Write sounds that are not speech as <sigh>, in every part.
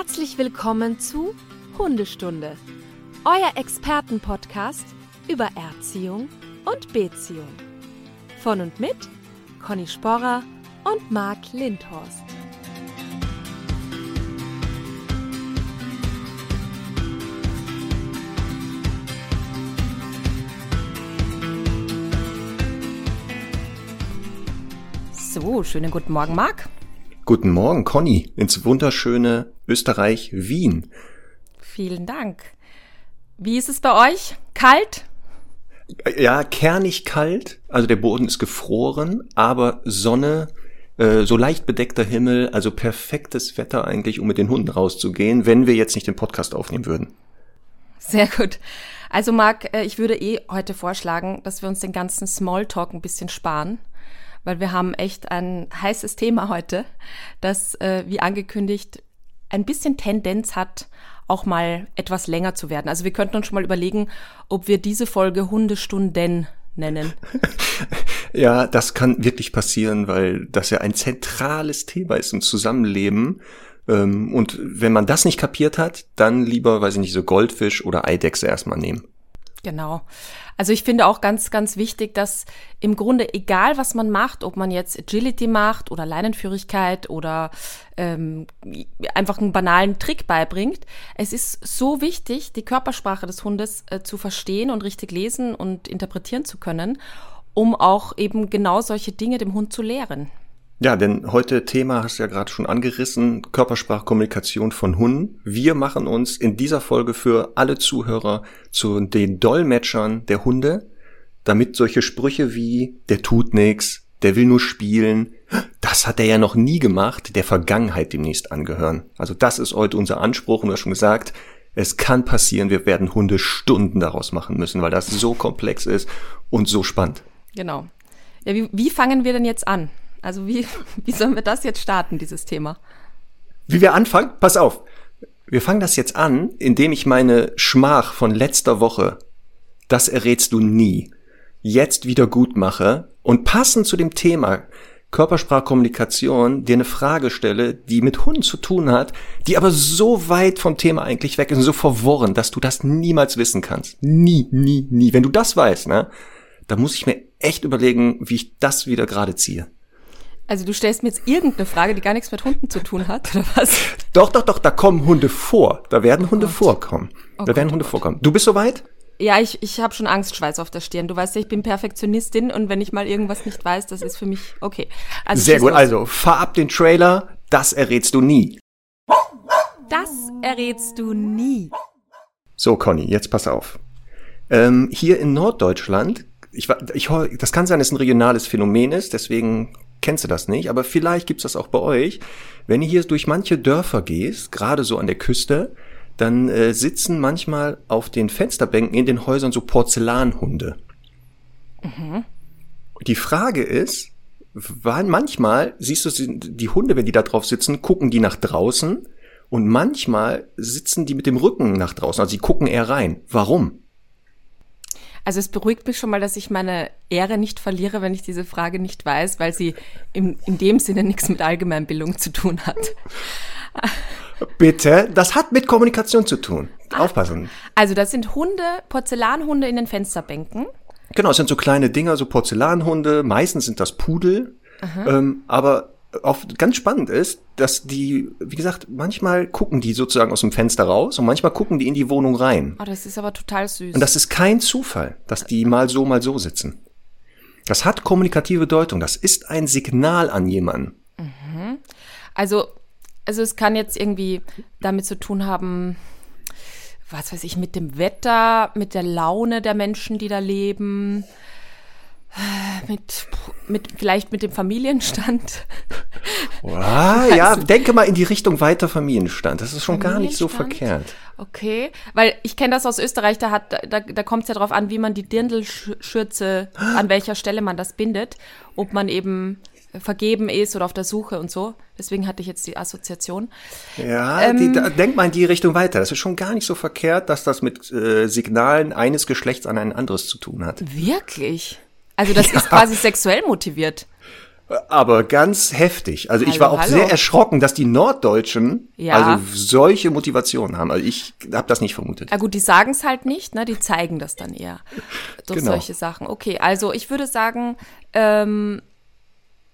Herzlich willkommen zu Hundestunde, euer Expertenpodcast über Erziehung und Beziehung. Von und mit Conny Sporrer und Marc Lindhorst. So, schönen guten Morgen, Marc. Guten Morgen, Conny, ins wunderschöne Österreich Wien. Vielen Dank. Wie ist es bei euch? Kalt? Ja, kernig kalt. Also der Boden ist gefroren, aber Sonne, äh, so leicht bedeckter Himmel, also perfektes Wetter eigentlich, um mit den Hunden rauszugehen, wenn wir jetzt nicht den Podcast aufnehmen würden. Sehr gut. Also Marc, äh, ich würde eh heute vorschlagen, dass wir uns den ganzen Smalltalk ein bisschen sparen weil wir haben echt ein heißes Thema heute, das, äh, wie angekündigt, ein bisschen Tendenz hat, auch mal etwas länger zu werden. Also wir könnten uns schon mal überlegen, ob wir diese Folge Hundestunden nennen. <laughs> ja, das kann wirklich passieren, weil das ja ein zentrales Thema ist im Zusammenleben. Ähm, und wenn man das nicht kapiert hat, dann lieber, weiß ich nicht, so Goldfisch oder Eidechse erstmal nehmen. Genau. Also ich finde auch ganz, ganz wichtig, dass im Grunde egal, was man macht, ob man jetzt Agility macht oder Leinenführigkeit oder ähm, einfach einen banalen Trick beibringt, es ist so wichtig, die Körpersprache des Hundes äh, zu verstehen und richtig lesen und interpretieren zu können, um auch eben genau solche Dinge dem Hund zu lehren. Ja, denn heute Thema hast du ja gerade schon angerissen, Körpersprachkommunikation von Hunden. Wir machen uns in dieser Folge für alle Zuhörer zu den Dolmetschern der Hunde, damit solche Sprüche wie der tut nix, der will nur spielen, das hat er ja noch nie gemacht, der Vergangenheit demnächst angehören. Also das ist heute unser Anspruch und du hast schon gesagt, es kann passieren, wir werden Hunde Stunden daraus machen müssen, weil das so komplex ist und so spannend. Genau. Ja, wie, wie fangen wir denn jetzt an? Also wie, <laughs> wie sollen wir das jetzt starten, dieses Thema? Wie wir anfangen? Pass auf. Wir fangen das jetzt an, indem ich meine Schmach von letzter Woche, das errätst du nie, jetzt wieder gut mache und passend zu dem Thema Körpersprachkommunikation dir eine Frage stelle, die mit Hunden zu tun hat, die aber so weit vom Thema eigentlich weg ist und so verworren, dass du das niemals wissen kannst. Nie, nie, nie. Wenn du das weißt, ne, dann muss ich mir echt überlegen, wie ich das wieder gerade ziehe. Also du stellst mir jetzt irgendeine Frage, die gar nichts mit Hunden zu tun hat, oder was? Doch, doch, doch, da kommen Hunde vor. Da werden oh Hunde Gott. vorkommen. Oh da Gott, werden Hunde oh vorkommen. Du bist soweit? Ja, ich, ich habe schon Angstschweiß auf der Stirn. Du weißt ja, ich bin Perfektionistin und wenn ich mal irgendwas nicht weiß, das ist für mich okay. Also Sehr gut, los. also fahr ab den Trailer, das errätst du nie. Das errätst du nie. So, Conny, jetzt pass auf. Ähm, hier in Norddeutschland, ich, ich, das kann sein, dass es ein regionales Phänomen ist, deswegen kennst du das nicht, aber vielleicht gibt's das auch bei euch. Wenn ihr hier durch manche Dörfer gehst, gerade so an der Küste, dann äh, sitzen manchmal auf den Fensterbänken in den Häusern so Porzellanhunde. Mhm. Die Frage ist, wann manchmal siehst du die Hunde, wenn die da drauf sitzen, gucken die nach draußen und manchmal sitzen die mit dem Rücken nach draußen, also sie gucken eher rein. Warum? Also es beruhigt mich schon mal, dass ich meine Ehre nicht verliere, wenn ich diese Frage nicht weiß, weil sie im, in dem Sinne nichts mit Allgemeinbildung zu tun hat. Bitte, das hat mit Kommunikation zu tun. Ach, Aufpassen. Also das sind Hunde, Porzellanhunde in den Fensterbänken. Genau, es sind so kleine Dinger, so Porzellanhunde. Meistens sind das Pudel. Ähm, aber auch ganz spannend ist, dass die, wie gesagt, manchmal gucken die sozusagen aus dem Fenster raus und manchmal gucken die in die Wohnung rein. Oh, das ist aber total süß. Und das ist kein Zufall, dass die mal so, mal so sitzen. Das hat kommunikative Bedeutung. Das ist ein Signal an jemanden. Mhm. Also, also es kann jetzt irgendwie damit zu tun haben, was weiß ich, mit dem Wetter, mit der Laune der Menschen, die da leben mit, mit vielleicht mit dem Familienstand. Ah, ja, denke mal in die Richtung weiter Familienstand. Das ist schon gar nicht so verkehrt. Okay, weil ich kenne das aus Österreich, da, hat, da, da kommt es ja darauf an, wie man die Dirndlschürze, an welcher Stelle man das bindet. Ob man eben vergeben ist oder auf der Suche und so. Deswegen hatte ich jetzt die Assoziation. Ja, ähm, die, da, denk mal in die Richtung weiter. Das ist schon gar nicht so verkehrt, dass das mit äh, Signalen eines Geschlechts an ein anderes zu tun hat. Wirklich? Also das <laughs> ja. ist quasi sexuell motiviert. Aber ganz heftig. Also ich Hallo, war auch hallo. sehr erschrocken, dass die Norddeutschen Ja. also solche Motivationen haben. Also ich habe das nicht vermutet. Ja gut, die sagen es halt nicht, ne? Die zeigen das dann eher durch Genau. solche Sachen. Okay, also ich würde sagen, ähm,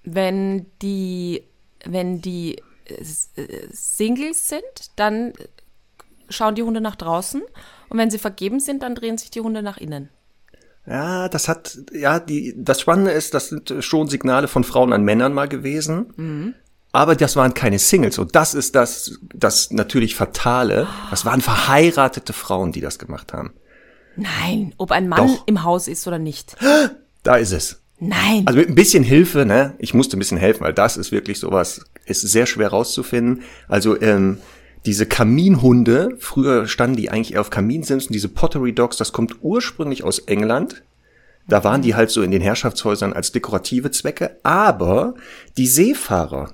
wenn die, wenn die äh, äh, Singles sind, dann schauen die Hunde nach draußen und wenn sie vergeben sind, dann drehen sich die Hunde nach innen. Ja, das hat, ja, die, das Spannende ist, das sind schon Signale von Frauen an Männern mal gewesen. Aber das waren keine Singles. Und das ist das, das natürlich Fatale. Das waren verheiratete Frauen, die das gemacht haben. Nein, ob ein Mann Doch. im Haus ist oder nicht. Da ist es. Nein. Also mit ein bisschen Hilfe, ne? Ich musste ein bisschen helfen, weil das ist wirklich sowas, ist sehr schwer rauszufinden. Also ähm, diese Kaminhunde, früher standen die eigentlich eher auf Kaminsimsen, diese Pottery Dogs, das kommt ursprünglich aus England. Da waren die halt so in den Herrschaftshäusern als dekorative Zwecke, aber die Seefahrer,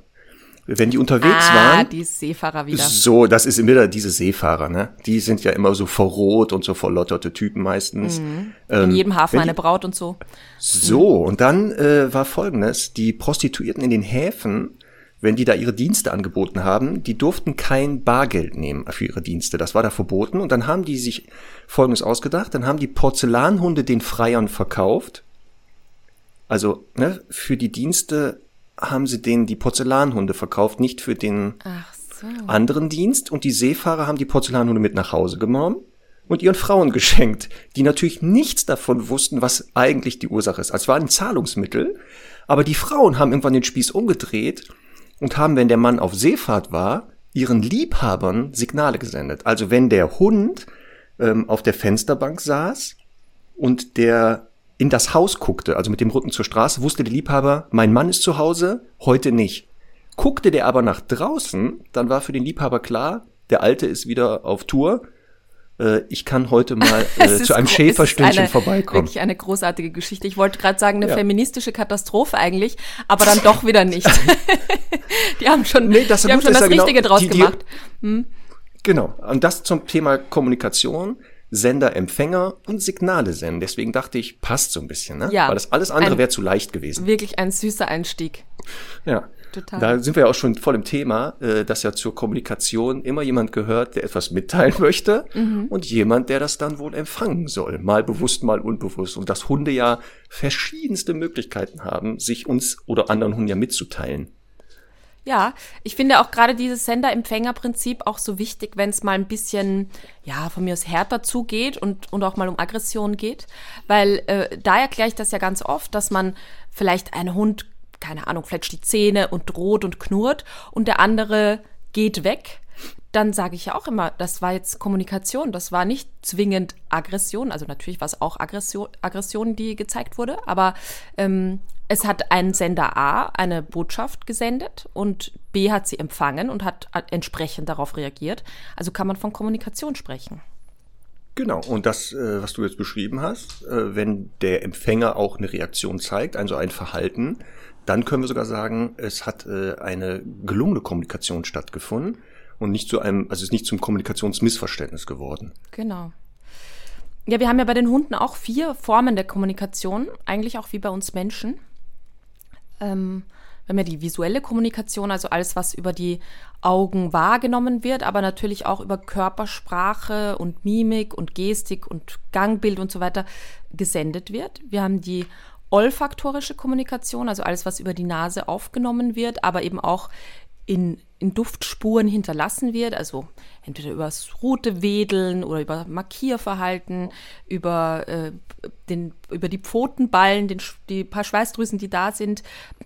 wenn die unterwegs ah, waren, die Seefahrer wieder. so, das ist immer diese Seefahrer, ne? Die sind ja immer so verroht und so verlotterte Typen meistens. In Ähm, jedem Hafen wenn eine die- Braut und so. so, und dann äh, war folgendes, die Prostituierten in den Häfen, wenn die da ihre Dienste angeboten haben, die durften kein Bargeld nehmen für ihre Dienste. Das war da verboten. Und dann haben die sich folgendes ausgedacht, dann haben die Porzellanhunde den Freiern verkauft. Also ne, für die Dienste haben sie denen die Porzellanhunde verkauft, nicht für den so. anderen Dienst und die Seefahrer haben die Porzellanhunde mit nach Hause genommen und ihren Frauen <laughs> geschenkt, die natürlich nichts davon wussten, was eigentlich die Ursache ist. Also es war ein Zahlungsmittel, aber die Frauen haben irgendwann den Spieß umgedreht und haben, wenn der Mann auf Seefahrt war, ihren Liebhabern Signale gesendet. Also wenn der Hund ähm, auf der Fensterbank saß und der in das Haus guckte, also mit dem Rücken zur Straße, wusste der Liebhaber, mein Mann ist zu Hause, heute nicht. Guckte der aber nach draußen, dann war für den Liebhaber klar, der Alte ist wieder auf Tour. Äh, ich kann heute mal <laughs> äh, zu einem Schäferstündchen vorbeikommen. Wirklich eine großartige Geschichte. Ich wollte gerade sagen, eine Ja. feministische Katastrophe eigentlich, aber dann doch wieder nicht. <laughs> die haben schon, Nee, das die haben schon das ja genau, Richtige draus die- die- gemacht. Genau. Und das zum Thema Kommunikation, Sender, Empfänger und Signale senden. Deswegen dachte ich, passt so ein bisschen, ne? Ja. Weil das alles andere wäre zu leicht gewesen. Wirklich ein süßer Einstieg. Ja. Total. Da sind wir ja auch schon voll im Thema, äh, dass ja zur Kommunikation immer jemand gehört, der etwas mitteilen möchte Mhm. und jemand, der das dann wohl empfangen soll. Mal bewusst, mal unbewusst. Und dass Hunde ja verschiedenste Möglichkeiten haben, sich uns oder anderen Hunden ja mitzuteilen. Ja, ich finde auch gerade dieses Sender-Empfänger-Prinzip auch so wichtig, wenn es mal ein bisschen, ja, von mir aus härter zugeht und, und auch mal um Aggression geht. Weil äh, da erkläre ich das ja ganz oft, dass man vielleicht einen Hund, keine Ahnung, fletscht die Zähne und droht und knurrt und der andere geht weg. Dann sage ich ja auch immer, das war jetzt Kommunikation, das war nicht zwingend Aggression. Also natürlich war es auch Aggression, Aggression, die gezeigt wurde, aber ähm, es hat ein Sender A eine Botschaft gesendet und B hat sie empfangen und hat entsprechend darauf reagiert. Also kann man von Kommunikation sprechen. Genau, und das, äh, was du jetzt beschrieben hast, äh, wenn der Empfänger auch eine Reaktion zeigt, also ein Verhalten, dann können wir sogar sagen, es hat äh, eine gelungene Kommunikation stattgefunden und nicht zu einem, also es ist nicht zum Kommunikationsmissverständnis geworden. Genau. Ja, wir haben ja bei den Hunden auch vier Formen der Kommunikation, eigentlich auch wie bei uns Menschen. Ähm, wir haben ja die visuelle Kommunikation, also alles, was über die Augen wahrgenommen wird, aber natürlich auch über Körpersprache und Mimik und Gestik und Gangbild und so weiter gesendet wird. Wir haben die olfaktorische Kommunikation, also alles, was über die Nase aufgenommen wird, aber eben auch in, in Duftspuren hinterlassen wird, also entweder übers Rutewedeln oder über Markierverhalten, über, äh, den, über die Pfotenballen, den, die paar Schweißdrüsen, die da sind.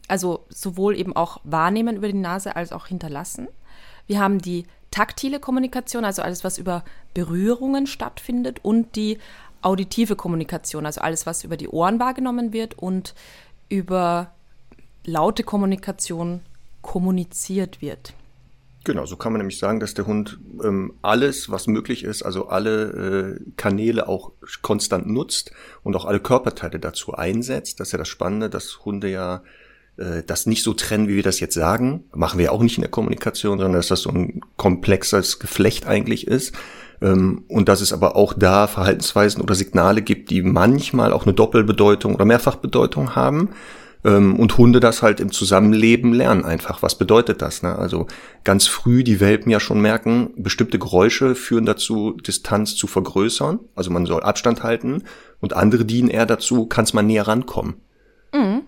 Also sowohl eben auch wahrnehmen über die Nase als auch hinterlassen. Wir haben die taktile Kommunikation, also alles, was über Berührungen stattfindet und die auditive Kommunikation, also alles, was über die Ohren wahrgenommen wird und über laute Kommunikation kommuniziert wird. Genau, so kann man nämlich sagen, dass der Hund ähm, alles, was möglich ist, also alle äh, Kanäle auch konstant nutzt und auch alle Körperteile dazu einsetzt. Das ist ja das Spannende, dass Hunde ja äh, das nicht so trennen, wie wir das jetzt sagen. Machen wir auch nicht in der Kommunikation, sondern dass das so ein komplexes Geflecht eigentlich ist. Ähm, und dass es aber auch da Verhaltensweisen oder Signale gibt, die manchmal auch eine Doppelbedeutung oder Mehrfachbedeutung haben. Ähm, und Hunde das halt im Zusammenleben lernen einfach. Was bedeutet das? Ne? Also ganz früh die Welpen ja schon merken, bestimmte Geräusche führen dazu, Distanz zu vergrößern. Also man soll Abstand halten. Und andere dienen eher dazu, kann es mal näher rankommen. Mhm.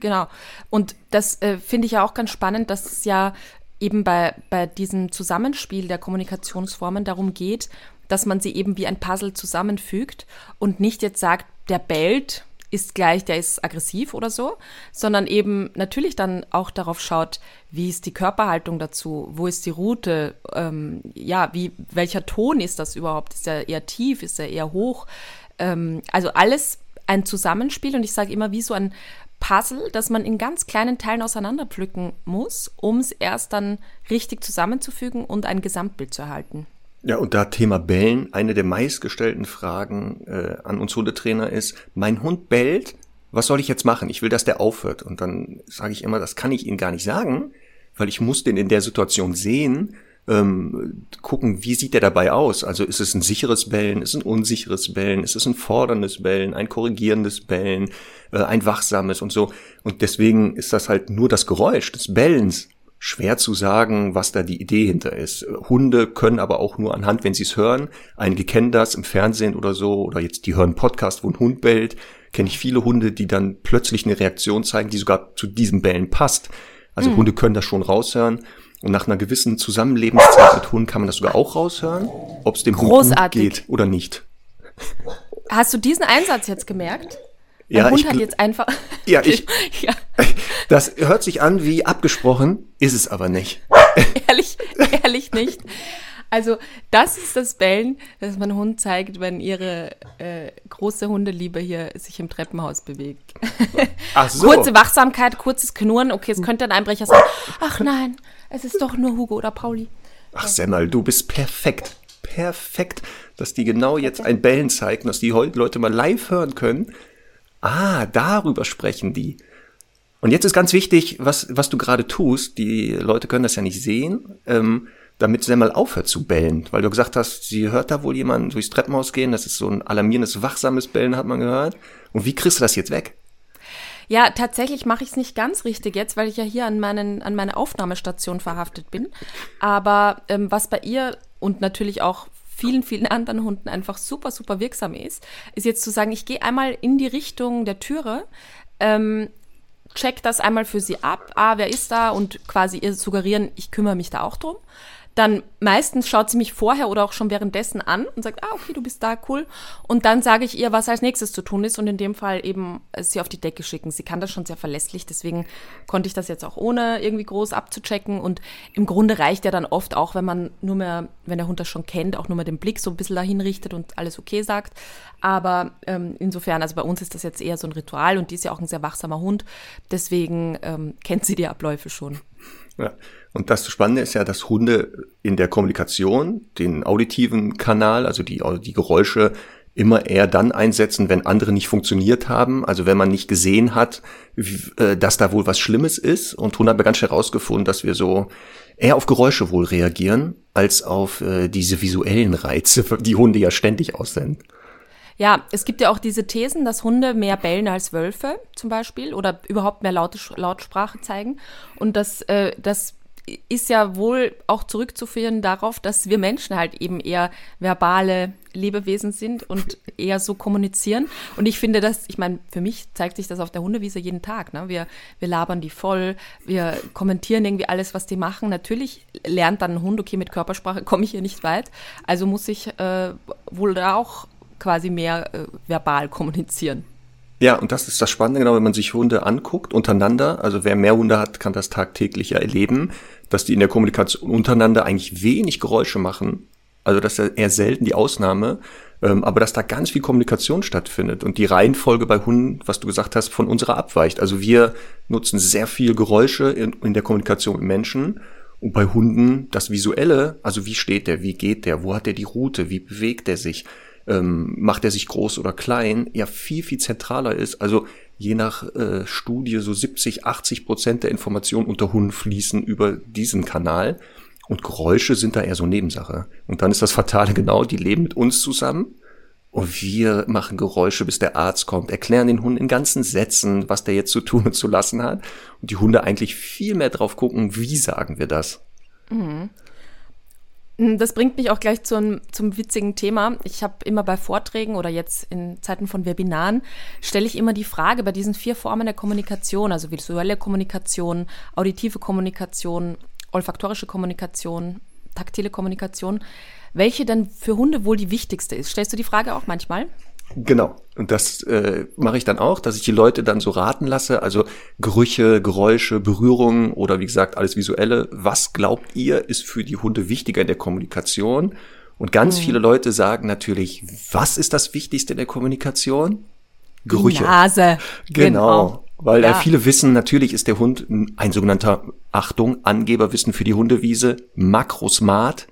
Genau. Und das äh, finde ich ja auch ganz spannend, dass es ja eben bei, bei diesem Zusammenspiel der Kommunikationsformen darum geht, dass man sie eben wie ein Puzzle zusammenfügt und nicht jetzt sagt, der bellt, ist gleich, der ist aggressiv oder so, sondern eben natürlich dann auch darauf schaut, wie ist die Körperhaltung dazu, wo ist die Route, ähm, ja, wie, welcher Ton ist das überhaupt? Ist er eher tief, ist er eher hoch? Ähm, also alles ein Zusammenspiel und ich sage immer wie so ein Puzzle, das man in ganz kleinen Teilen auseinanderpflücken muss, um es erst dann richtig zusammenzufügen und ein Gesamtbild zu erhalten. Ja, und da Thema Bellen, eine der meistgestellten Fragen äh, an uns Hundetrainer ist, mein Hund bellt, was soll ich jetzt machen? Ich will, dass der aufhört. Und dann sage ich immer, das kann ich Ihnen gar nicht sagen, weil ich muss den in der Situation sehen, ähm, gucken, wie sieht der dabei aus? Also ist es ein sicheres Bellen, ist es ein unsicheres Bellen, ist es ein forderndes Bellen, ein korrigierendes Bellen, äh, ein wachsames und so. Und deswegen ist das halt nur das Geräusch des Bellens schwer zu sagen, was da die Idee hinter ist. Hunde können aber auch nur anhand, wenn sie es hören. Einige kennen das im Fernsehen oder so, oder jetzt die hören Podcast, wo ein Hund bellt. Kenne ich viele Hunde, die dann plötzlich eine Reaktion zeigen, die sogar zu diesem Bellen passt. Also mhm. Hunde können das schon raushören. Und nach einer gewissen Zusammenlebenszeit mit Hunden kann man das sogar auch raushören, ob es dem Großartig. Hund gut geht oder nicht. Hast du diesen Einsatz jetzt gemerkt? Ja, Hund ich, hat jetzt einfach. Ja, ich. <laughs> ja. <laughs> Das hört sich an wie abgesprochen, ist es aber nicht. ehrlich, ehrlich nicht. Also, das ist das Bellen, das mein Hund zeigt, wenn ihre äh, große Hundeliebe hier sich im Treppenhaus bewegt. <laughs> Ach so. Kurze Wachsamkeit, kurzes Knurren. Okay, es könnte ein Einbrecher sein. Ach nein, es ist doch nur Hugo oder Pauli. Ach, Semmel, du bist perfekt. Perfekt, dass die genau jetzt ein Bellen zeigen, dass die Leute mal live hören können Ah, darüber sprechen die. Und jetzt ist ganz wichtig, was, was du gerade tust. Die Leute können das ja nicht sehen, ähm, damit sie mal aufhört zu bellen. Weil du gesagt hast, sie hört da wohl jemanden durchs Treppenhaus gehen. Das ist so ein alarmierendes, wachsames Bellen, hat man gehört. Und wie kriegst du das jetzt weg? Ja, tatsächlich mache ich es nicht ganz richtig jetzt, weil ich ja hier an, meinen, an meine Aufnahmestation verhaftet bin. Aber ähm, was bei ihr und natürlich auch vielen, vielen anderen Hunden einfach super, super wirksam ist, ist jetzt zu sagen, ich gehe einmal in die Richtung der Türe, ähm, check das einmal für sie ab, ah, wer ist da und quasi ihr suggerieren, ich kümmere mich da auch drum dann meistens schaut sie mich vorher oder auch schon währenddessen an und sagt, ah, okay, du bist da, cool. Und dann sage ich ihr, was als nächstes zu tun ist und in dem Fall eben sie auf die Decke schicken. Sie kann das schon sehr verlässlich, deswegen konnte ich das jetzt auch ohne irgendwie groß abzuchecken. Und im Grunde reicht ja dann oft auch, wenn man nur mehr, wenn der Hund das schon kennt, auch nur mal den Blick so ein bisschen dahin richtet und alles okay sagt. Aber ähm, insofern, also bei uns ist das jetzt eher so ein Ritual und die ist ja auch ein sehr wachsamer Hund. Deswegen ähm, kennt sie die Abläufe schon. Ja. Und das Spannende ist ja, dass Hunde in der Kommunikation den auditiven Kanal, also die, die Geräusche, immer eher dann einsetzen, wenn andere nicht funktioniert haben. Also wenn man nicht gesehen hat, äh, dass da wohl was Schlimmes ist. Und Hunde haben ganz schnell herausgefunden, dass wir so eher auf Geräusche wohl reagieren, als auf äh, diese visuellen Reize, <laughs> die Hunde ja ständig aussenden. Ja, es gibt ja auch diese Thesen, dass Hunde mehr bellen als Wölfe zum Beispiel oder überhaupt mehr laute Lautsprache zeigen. Und das, äh, das ist ja wohl auch zurückzuführen darauf, dass wir Menschen halt eben eher verbale Lebewesen sind und <laughs> eher so kommunizieren. Und ich finde das, ich meine, für mich zeigt sich das auf der Hundewiese jeden Tag. Ne? Wir, wir labern die voll, wir kommentieren irgendwie alles, was die machen. Natürlich lernt dann ein Hund, okay, mit Körpersprache komme ich hier nicht weit. Also muss ich äh, wohl da auch quasi mehr äh, verbal kommunizieren. Ja, und das ist das Spannende, genau, wenn man sich Hunde anguckt, untereinander, also wer mehr Hunde hat, kann das tagtäglich erleben, dass die in der Kommunikation untereinander eigentlich wenig Geräusche machen. Also das ist eher selten die Ausnahme, ähm, aber dass da ganz viel Kommunikation stattfindet und die Reihenfolge bei Hunden, was du gesagt hast, von unserer abweicht. Also wir nutzen sehr viel Geräusche in, in der Kommunikation mit Menschen und bei Hunden das Visuelle, also wie steht der, wie geht der, wo hat der die Route, wie bewegt er sich ähm, macht er sich groß oder klein, ja viel, viel zentraler ist. Also je nach äh, Studie so 70, 80 Prozent der Informationen unter Hunden fließen über diesen Kanal. Und Geräusche sind da eher so Nebensache. Und dann ist das Fatale genau, die leben mit uns zusammen. Und wir machen Geräusche, bis der Arzt kommt, erklären den Hund in ganzen Sätzen, was der jetzt zu tun und zu lassen hat. Und die Hunde eigentlich viel mehr drauf gucken, wie sagen wir das. Mhm. Das bringt mich auch gleich zum, zum witzigen Thema. Ich habe immer bei Vorträgen oder jetzt in Zeiten von Webinaren, stelle ich immer die Frage bei diesen vier Formen der Kommunikation, also visuelle Kommunikation, auditive Kommunikation, olfaktorische Kommunikation, taktile Kommunikation, welche denn für Hunde wohl die wichtigste ist. Stellst du die Frage auch manchmal? Genau. Und das äh, mache ich dann auch, dass ich die Leute dann so raten lasse. Also Gerüche, Geräusche, Berührungen oder wie gesagt alles Visuelle. Was glaubt ihr, ist für die Hunde wichtiger in der Kommunikation? Und ganz mhm. viele Leute sagen natürlich, was ist das Wichtigste in der Kommunikation? Gerüche. Die Nase. Genau. genau. Weil ja. viele wissen, natürlich ist der Hund ein sogenannter, Achtung, Angeberwissen für die Hundewiese, Makrosmart.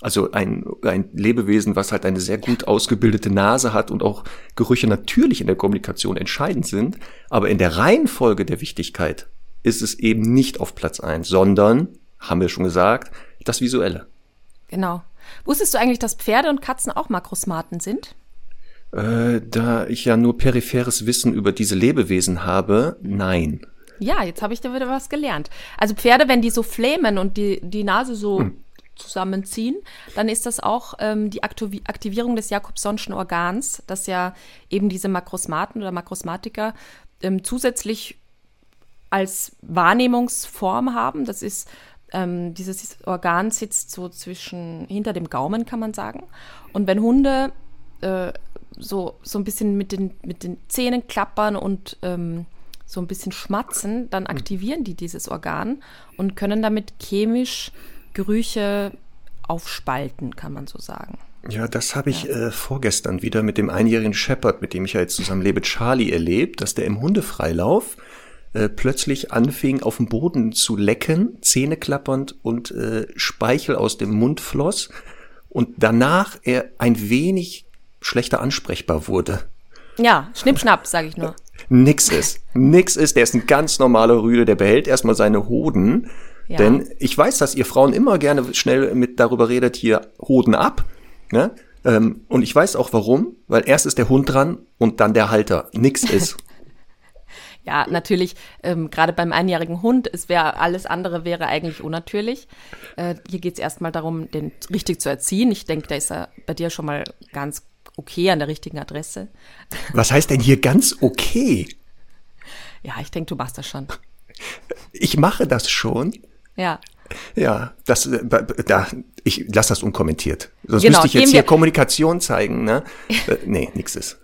Also ein, ein Lebewesen, was halt eine sehr gut ausgebildete Nase hat und auch Gerüche natürlich in der Kommunikation entscheidend sind. Aber in der Reihenfolge der Wichtigkeit ist es eben nicht auf Platz eins, sondern, haben wir schon gesagt, das Visuelle. Genau. Wusstest du eigentlich, dass Pferde und Katzen auch Makrosmaten sind? Äh, da ich ja nur peripheres Wissen über diese Lebewesen habe, nein. Ja, jetzt habe ich da wieder was gelernt. Also Pferde, wenn die so flämen und die, die Nase so hm zusammenziehen, dann ist das auch ähm, die Aktivierung des Jakobsonschen Organs, das ja eben diese Makrosmaten oder Makrosmatiker ähm, zusätzlich als Wahrnehmungsform haben. Das ist ähm, dieses Organ sitzt so zwischen hinter dem Gaumen, kann man sagen. Und wenn Hunde äh, so, so ein bisschen mit den, mit den Zähnen klappern und ähm, so ein bisschen schmatzen, dann hm. aktivieren die dieses Organ und können damit chemisch Gerüche aufspalten, kann man so sagen. Ja, das habe ich äh, vorgestern wieder mit dem einjährigen Shepherd, mit dem ich ja jetzt zusammen lebe, Charlie, erlebt, dass der im Hundefreilauf äh, plötzlich anfing, auf dem Boden zu lecken, Zähne klappernd und äh, Speichel aus dem Mund floss und danach er ein wenig schlechter ansprechbar wurde. Ja, Schnippschnapp, sage ich nur. Nix ist. Nix ist. Der ist ein ganz normaler Rüde, der behält erstmal seine Hoden ja. Denn ich weiß, dass ihr Frauen immer gerne schnell mit darüber redet, hier Hoden ab. Ne? Ähm, und ich weiß auch warum, weil erst ist der Hund dran und dann der Halter. Nix ist. <laughs> <laughs> ja, natürlich, ähm, gerade beim einjährigen Hund, es wäre alles andere wäre eigentlich unnatürlich. Äh, hier geht es erstmal darum, den richtig zu erziehen. Ich denke, da ist er bei dir schon mal ganz okay an der richtigen Adresse. <laughs> Was heißt denn hier ganz okay? Ja, ich denke, du machst das schon. Ich mache das schon. Ja. Ja, das, äh, da, ich lass das unkommentiert. Sonst genau, müsste ich jetzt hier Kommunikation zeigen, ne? <laughs> Äh, nee, nix ist.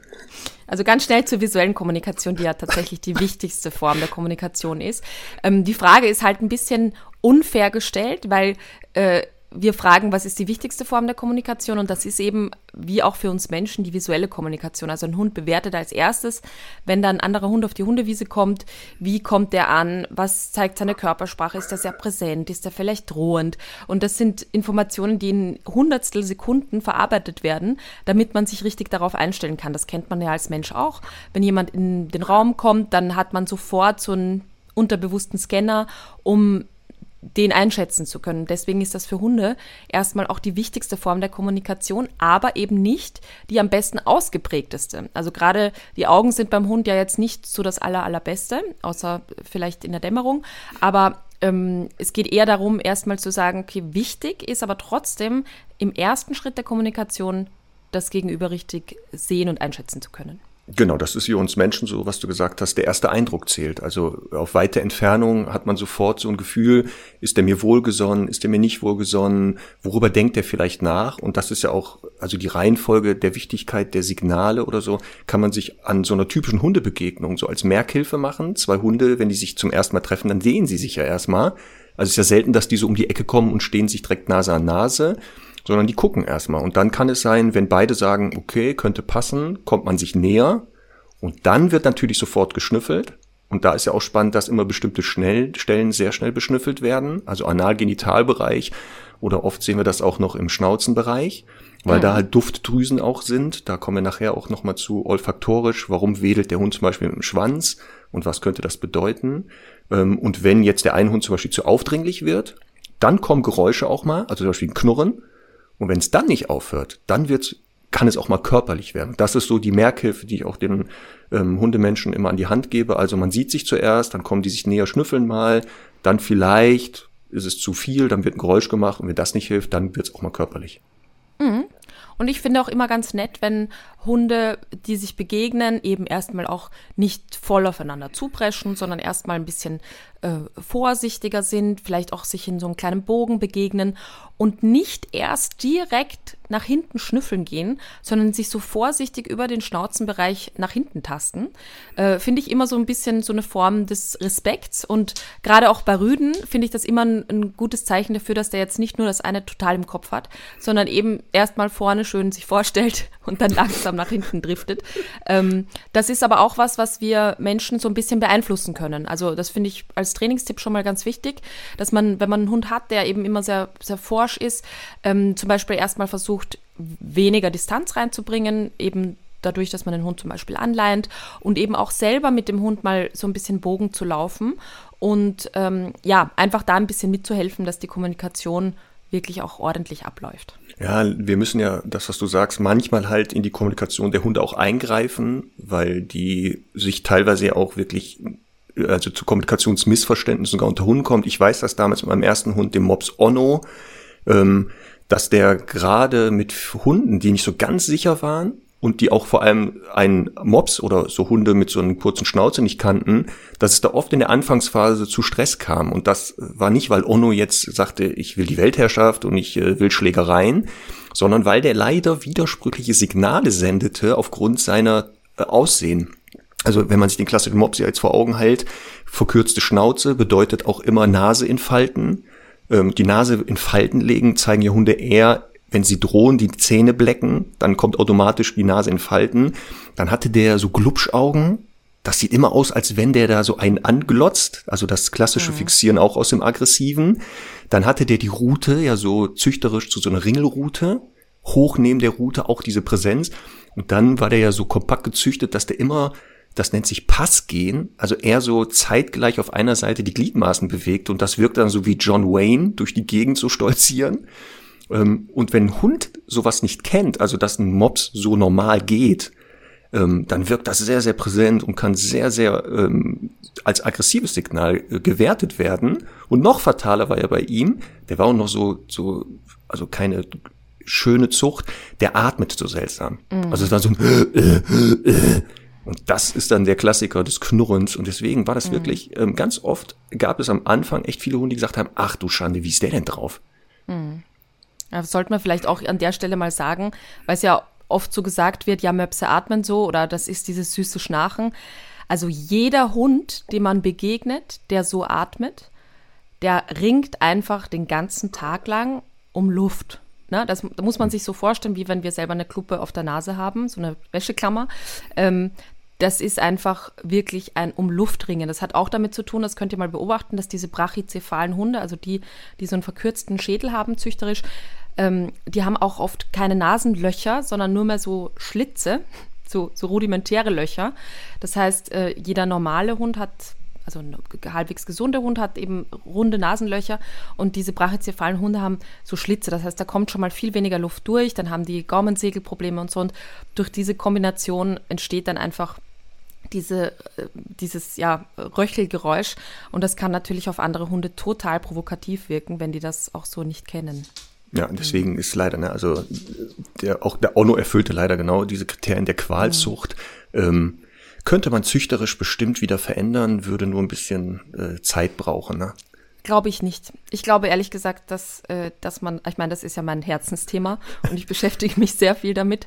Also ganz schnell zur visuellen Kommunikation, die ja tatsächlich die wichtigste Form der Kommunikation ist. Ähm, die Frage ist halt ein bisschen unfair gestellt, weil äh, wir fragen, was ist die wichtigste Form der Kommunikation? Und das ist eben, wie auch für uns Menschen, die visuelle Kommunikation. Also ein Hund bewertet als erstes, wenn dann ein anderer Hund auf die Hundewiese kommt, wie kommt der an? Was zeigt seine Körpersprache? Ist er sehr präsent? Ist er vielleicht drohend? Und das sind Informationen, die in hundertstel Sekunden verarbeitet werden, damit man sich richtig darauf einstellen kann. Das kennt man ja als Mensch auch. Wenn jemand in den Raum kommt, dann hat man sofort so einen unterbewussten Scanner, um den einschätzen zu können. Deswegen ist das für Hunde erstmal auch die wichtigste Form der Kommunikation, aber eben nicht die am besten ausgeprägteste. Also gerade die Augen sind beim Hund ja jetzt nicht so das aller, allerbeste, außer vielleicht in der Dämmerung. Aber ähm, es geht eher darum, erstmal zu sagen, okay, wichtig ist aber trotzdem im ersten Schritt der Kommunikation das Gegenüber richtig sehen und einschätzen zu können. Genau, das ist wie uns Menschen so, was du gesagt hast, der erste Eindruck zählt. Also auf weite Entfernung hat man sofort so ein Gefühl, ist der mir wohlgesonnen, ist der mir nicht wohlgesonnen, worüber denkt er vielleicht nach? Und das ist ja auch, also die Reihenfolge der Wichtigkeit der Signale oder so, kann man sich an so einer typischen Hundebegegnung so als Merkhilfe machen. Zwei Hunde, wenn die sich zum ersten Mal treffen, dann sehen sie sich ja erstmal. Also es ist ja selten, dass die so um die Ecke kommen und stehen sich direkt Nase an Nase sondern die gucken erstmal. Und dann kann es sein, wenn beide sagen, okay, könnte passen, kommt man sich näher und dann wird natürlich sofort geschnüffelt. Und da ist ja auch spannend, dass immer bestimmte schnell, Stellen sehr schnell beschnüffelt werden, also Analgenitalbereich oder oft sehen wir das auch noch im Schnauzenbereich, weil ja. da halt Duftdrüsen auch sind. Da kommen wir nachher auch nochmal zu olfaktorisch. Warum wedelt der Hund zum Beispiel mit dem Schwanz und was könnte das bedeuten? Ähm, und wenn jetzt der eine Hund zum Beispiel zu aufdringlich wird, dann kommen Geräusche auch mal, also zum Beispiel ein Knurren. Und wenn es dann nicht aufhört, dann wird's kann es auch mal körperlich werden. Das ist so die Merkhilfe, die ich auch den ähm, Hundemenschen immer an die Hand gebe. Also man sieht sich zuerst, dann kommen die sich näher schnüffeln mal, dann vielleicht ist es zu viel, dann wird ein Geräusch gemacht und wenn das nicht hilft, dann wird es auch mal körperlich. Mhm. Und ich finde auch immer ganz nett, wenn Hunde, die sich begegnen, eben erstmal auch nicht voll aufeinander zupreschen, sondern erstmal ein bisschen äh, vorsichtiger sind, vielleicht auch sich in so einem kleinen Bogen begegnen und nicht erst direkt nach hinten schnüffeln gehen, sondern sich so vorsichtig über den Schnauzenbereich nach hinten tasten. Äh, finde ich immer so ein bisschen so eine Form des Respekts und gerade auch bei Rüden finde ich das immer ein, ein, gutes Zeichen dafür, dass der jetzt nicht nur das eine total im Kopf hat, sondern eben erstmal vorne schön sich vorstellt <laughs> und dann langsam nach hinten driftet. Ähm, das ist aber auch was, was wir Menschen so ein bisschen beeinflussen können. Also das finde ich als Trainingstipp schon mal ganz wichtig, dass man, wenn man einen Hund hat, der eben immer sehr, sehr forsch ist, ähm, zum Beispiel erstmal versucht, weniger Distanz reinzubringen, eben dadurch, dass man den Hund zum Beispiel anleint und eben auch selber mit dem Hund mal so ein bisschen Bogen zu laufen und ähm, ja, einfach da ein bisschen mitzuhelfen, dass die Kommunikation wirklich auch ordentlich abläuft. Ja, wir müssen ja, das, was du sagst, manchmal halt in die Kommunikation der Hunde auch eingreifen, weil die sich teilweise ja auch wirklich also zu Kommunikationsmissverständnissen sogar unter Hunden kommt. Ich weiß das damals mit meinem ersten Hund, dem Mops Onno, ähm, dass der gerade mit Hunden, die nicht so ganz sicher waren und die auch vor allem einen Mops oder so Hunde mit so einem kurzen Schnauze nicht kannten, dass es da oft in der Anfangsphase zu Stress kam. Und das war nicht, weil Onno jetzt sagte, ich will die Weltherrschaft und ich äh, will Schlägereien, sondern weil der leider widersprüchliche Signale sendete aufgrund seiner äh, Aussehen. Also wenn man sich den klassischen Mops jetzt vor Augen hält, verkürzte Schnauze bedeutet auch immer Nase in Falten. Ähm, die Nase in Falten legen zeigen ja Hunde eher, wenn sie drohen, die Zähne blecken, dann kommt automatisch die Nase in Falten. Dann hatte der so Glubschaugen. Das sieht immer aus, als wenn der da so einen anglotzt. Also das klassische mhm. Fixieren auch aus dem Aggressiven. Dann hatte der die Route ja so züchterisch zu so einer Ringelroute. Hoch neben der Route auch diese Präsenz. Und dann war der ja so kompakt gezüchtet, dass der immer das nennt sich Passgehen, also er so zeitgleich auf einer Seite die Gliedmaßen bewegt und das wirkt dann so wie John Wayne durch die Gegend zu stolzieren. Ähm, und wenn ein Hund sowas nicht kennt, also dass ein Mops so normal geht, ähm, dann wirkt das sehr, sehr präsent und kann sehr, sehr ähm, als aggressives Signal äh, gewertet werden. Und noch fataler war ja bei ihm, der war auch noch so, so, also keine schöne Zucht, der atmet so seltsam. Mhm. Also es war so ein äh, äh, und das ist dann der Klassiker des Knurrens. Und deswegen war das mhm. wirklich, ähm, ganz oft gab es am Anfang echt viele Hunde, die gesagt haben, ach du Schande, wie ist der denn drauf? Mhm. Das sollte man vielleicht auch an der Stelle mal sagen, weil es ja oft so gesagt wird, ja, Möpse atmen so oder das ist dieses süße Schnarchen. Also jeder Hund, dem man begegnet, der so atmet, der ringt einfach den ganzen Tag lang um Luft. Ne, das, da muss man sich so vorstellen, wie wenn wir selber eine Kluppe auf der Nase haben, so eine Wäscheklammer. Ähm, das ist einfach wirklich ein Umluftringen. Das hat auch damit zu tun, das könnt ihr mal beobachten, dass diese brachycephalen Hunde, also die, die so einen verkürzten Schädel haben, züchterisch, ähm, die haben auch oft keine Nasenlöcher, sondern nur mehr so Schlitze, <laughs> so, so rudimentäre Löcher. Das heißt, äh, jeder normale Hund hat also ein halbwegs gesunder Hund hat eben runde Nasenlöcher und diese brachycephalen Hunde haben so Schlitze. Das heißt, da kommt schon mal viel weniger Luft durch, dann haben die Gaumensegelprobleme und so. Und durch diese Kombination entsteht dann einfach diese, äh, dieses ja, Röchelgeräusch. Und das kann natürlich auf andere Hunde total provokativ wirken, wenn die das auch so nicht kennen. Ja, deswegen ist leider, ne, also der, auch der ONO erfüllte leider genau diese Kriterien der Qualzucht. Mhm. Ähm, könnte man züchterisch bestimmt wieder verändern, würde nur ein bisschen äh, Zeit brauchen. Ne? Glaube ich nicht. Ich glaube ehrlich gesagt, dass, äh, dass man, ich meine, das ist ja mein Herzensthema <laughs> und ich beschäftige mich sehr viel damit.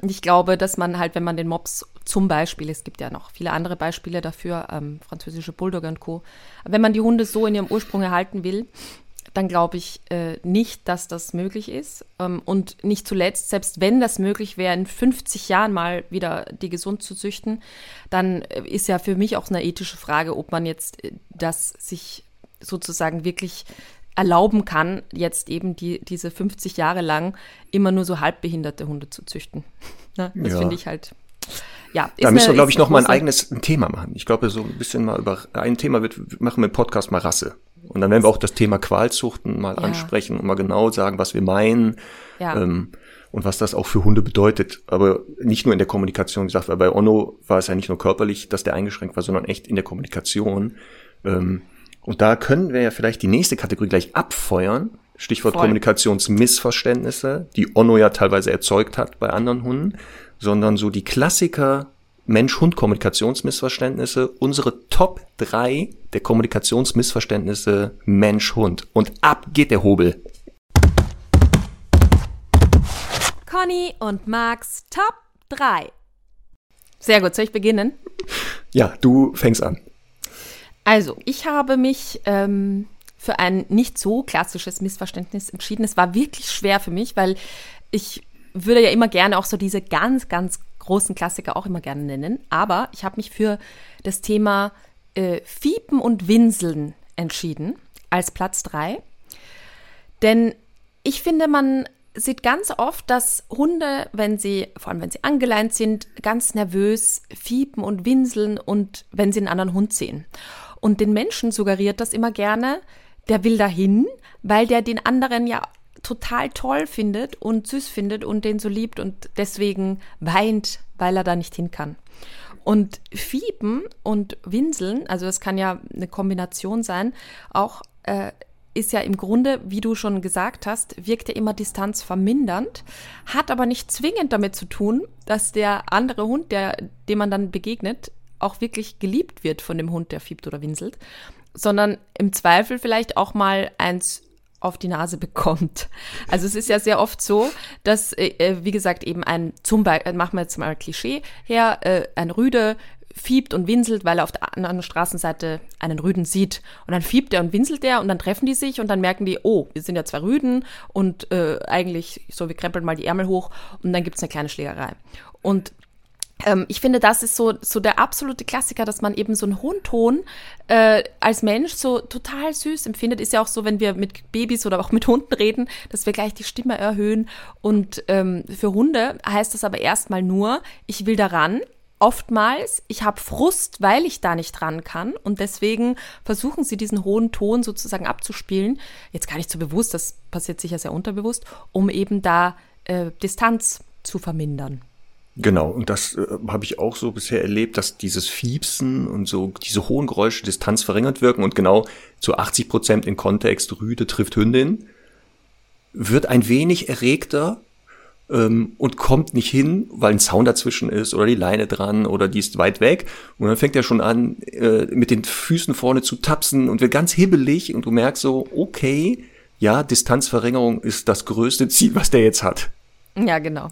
Und ich glaube, dass man halt, wenn man den Mops zum Beispiel, es gibt ja noch viele andere Beispiele dafür, ähm, französische Bulldogger und Co., wenn man die Hunde so in ihrem Ursprung erhalten will, dann glaube ich äh, nicht, dass das möglich ist. Ähm, und nicht zuletzt, selbst wenn das möglich wäre, in 50 Jahren mal wieder die gesund zu züchten, dann äh, ist ja für mich auch eine ethische Frage, ob man jetzt äh, das sich sozusagen wirklich erlauben kann, jetzt eben die, diese 50 Jahre lang immer nur so halbbehinderte Hunde zu züchten. <laughs> Ne? Das ja. finde ich halt. Ja, da müssen wir, glaube ich, noch mal ein eigenes Thema machen. Ich glaube, so ein bisschen mal über ein Thema wird, machen wir im Podcast mal Rasse. Und dann werden wir auch das Thema Qualzuchten mal ja. ansprechen und mal genau sagen, was wir meinen. Ja. Ähm, und was das auch für Hunde bedeutet. Aber nicht nur in der Kommunikation gesagt, weil bei Onno war es ja nicht nur körperlich, dass der eingeschränkt war, sondern echt in der Kommunikation. Ähm, und da können wir ja vielleicht die nächste Kategorie gleich abfeuern. Stichwort Voll. Kommunikationsmissverständnisse, die Onno ja teilweise erzeugt hat bei anderen Hunden, sondern so die Klassiker Mensch-Hund-Kommunikationsmissverständnisse, unsere Top 3 der Kommunikationsmissverständnisse Mensch-Hund. Und ab geht der Hobel. Conny und Max Top 3. Sehr gut, soll ich beginnen? Ja, du fängst an. Also, ich habe mich ähm, für ein nicht so klassisches Missverständnis entschieden. Es war wirklich schwer für mich, weil ich würde ja immer gerne auch so diese ganz, ganz großen Klassiker auch immer gerne nennen. Aber ich habe mich für das Thema äh, Fiepen und Winseln entschieden als Platz 3. Denn ich finde, man sieht ganz oft, dass Hunde, wenn sie, vor allem wenn sie angeleint sind, ganz nervös fiepen und winseln und wenn sie einen anderen Hund sehen. Und den Menschen suggeriert das immer gerne, der will dahin, weil der den anderen ja total toll findet und süß findet und den so liebt und deswegen weint, weil er da nicht hin kann. Und Fiepen und Winseln, also das kann ja eine Kombination sein, auch äh, ist ja im Grunde, wie du schon gesagt hast, wirkt ja immer distanzvermindernd, hat aber nicht zwingend damit zu tun, dass der andere Hund, der, dem man dann begegnet, auch wirklich geliebt wird von dem Hund, der fiebt oder winselt, sondern im Zweifel vielleicht auch mal eins auf die Nase bekommt. Also es ist ja sehr oft so, dass, äh, äh wie gesagt, eben ein, zum Beispiel, machen wir jetzt mal ein Klischee her, äh, ein Rüde fiebt und winselt, weil er auf der anderen Straßenseite einen Rüden sieht. Und dann fiebt er und winselt er und dann treffen die sich und dann merken die, oh, wir sind ja zwei Rüden und äh, eigentlich so, wir krempeln mal die Ärmel hoch und dann gibt es eine kleine Schlägerei. Und ähm, ich finde, das ist so, so der absolute Klassiker, dass man eben so einen hohen Ton äh, als Mensch so total süß empfindet. Ist ja auch so, wenn wir mit Babys oder auch mit Hunden reden, dass wir gleich die Stimme erhöhen. Und ähm, für Hunde heißt das aber erstmal nur, ich will daran, oftmals, ich habe Frust, weil ich da nicht ran kann und deswegen versuchen sie diesen hohen Ton sozusagen abzuspielen. Jetzt gar nicht so bewusst, das passiert sicher sehr unterbewusst, um eben da äh, Distanz zu vermindern. Genau, und das äh, habe ich auch so bisher erlebt, dass dieses Fiepsen und so diese hohen Geräusche Distanz verringert wirken und genau zu 80 Prozent im Kontext Rüde trifft Hündin, wird ein wenig erregter ähm, und kommt nicht hin, weil ein Zaun dazwischen ist oder die Leine dran oder die ist weit weg. Und dann fängt er schon an, äh, mit den Füßen vorne zu tapsen und wird ganz hibbelig und du merkst so, okay, ja, Distanzverringerung ist das größte Ziel, was der jetzt hat. Ja, genau.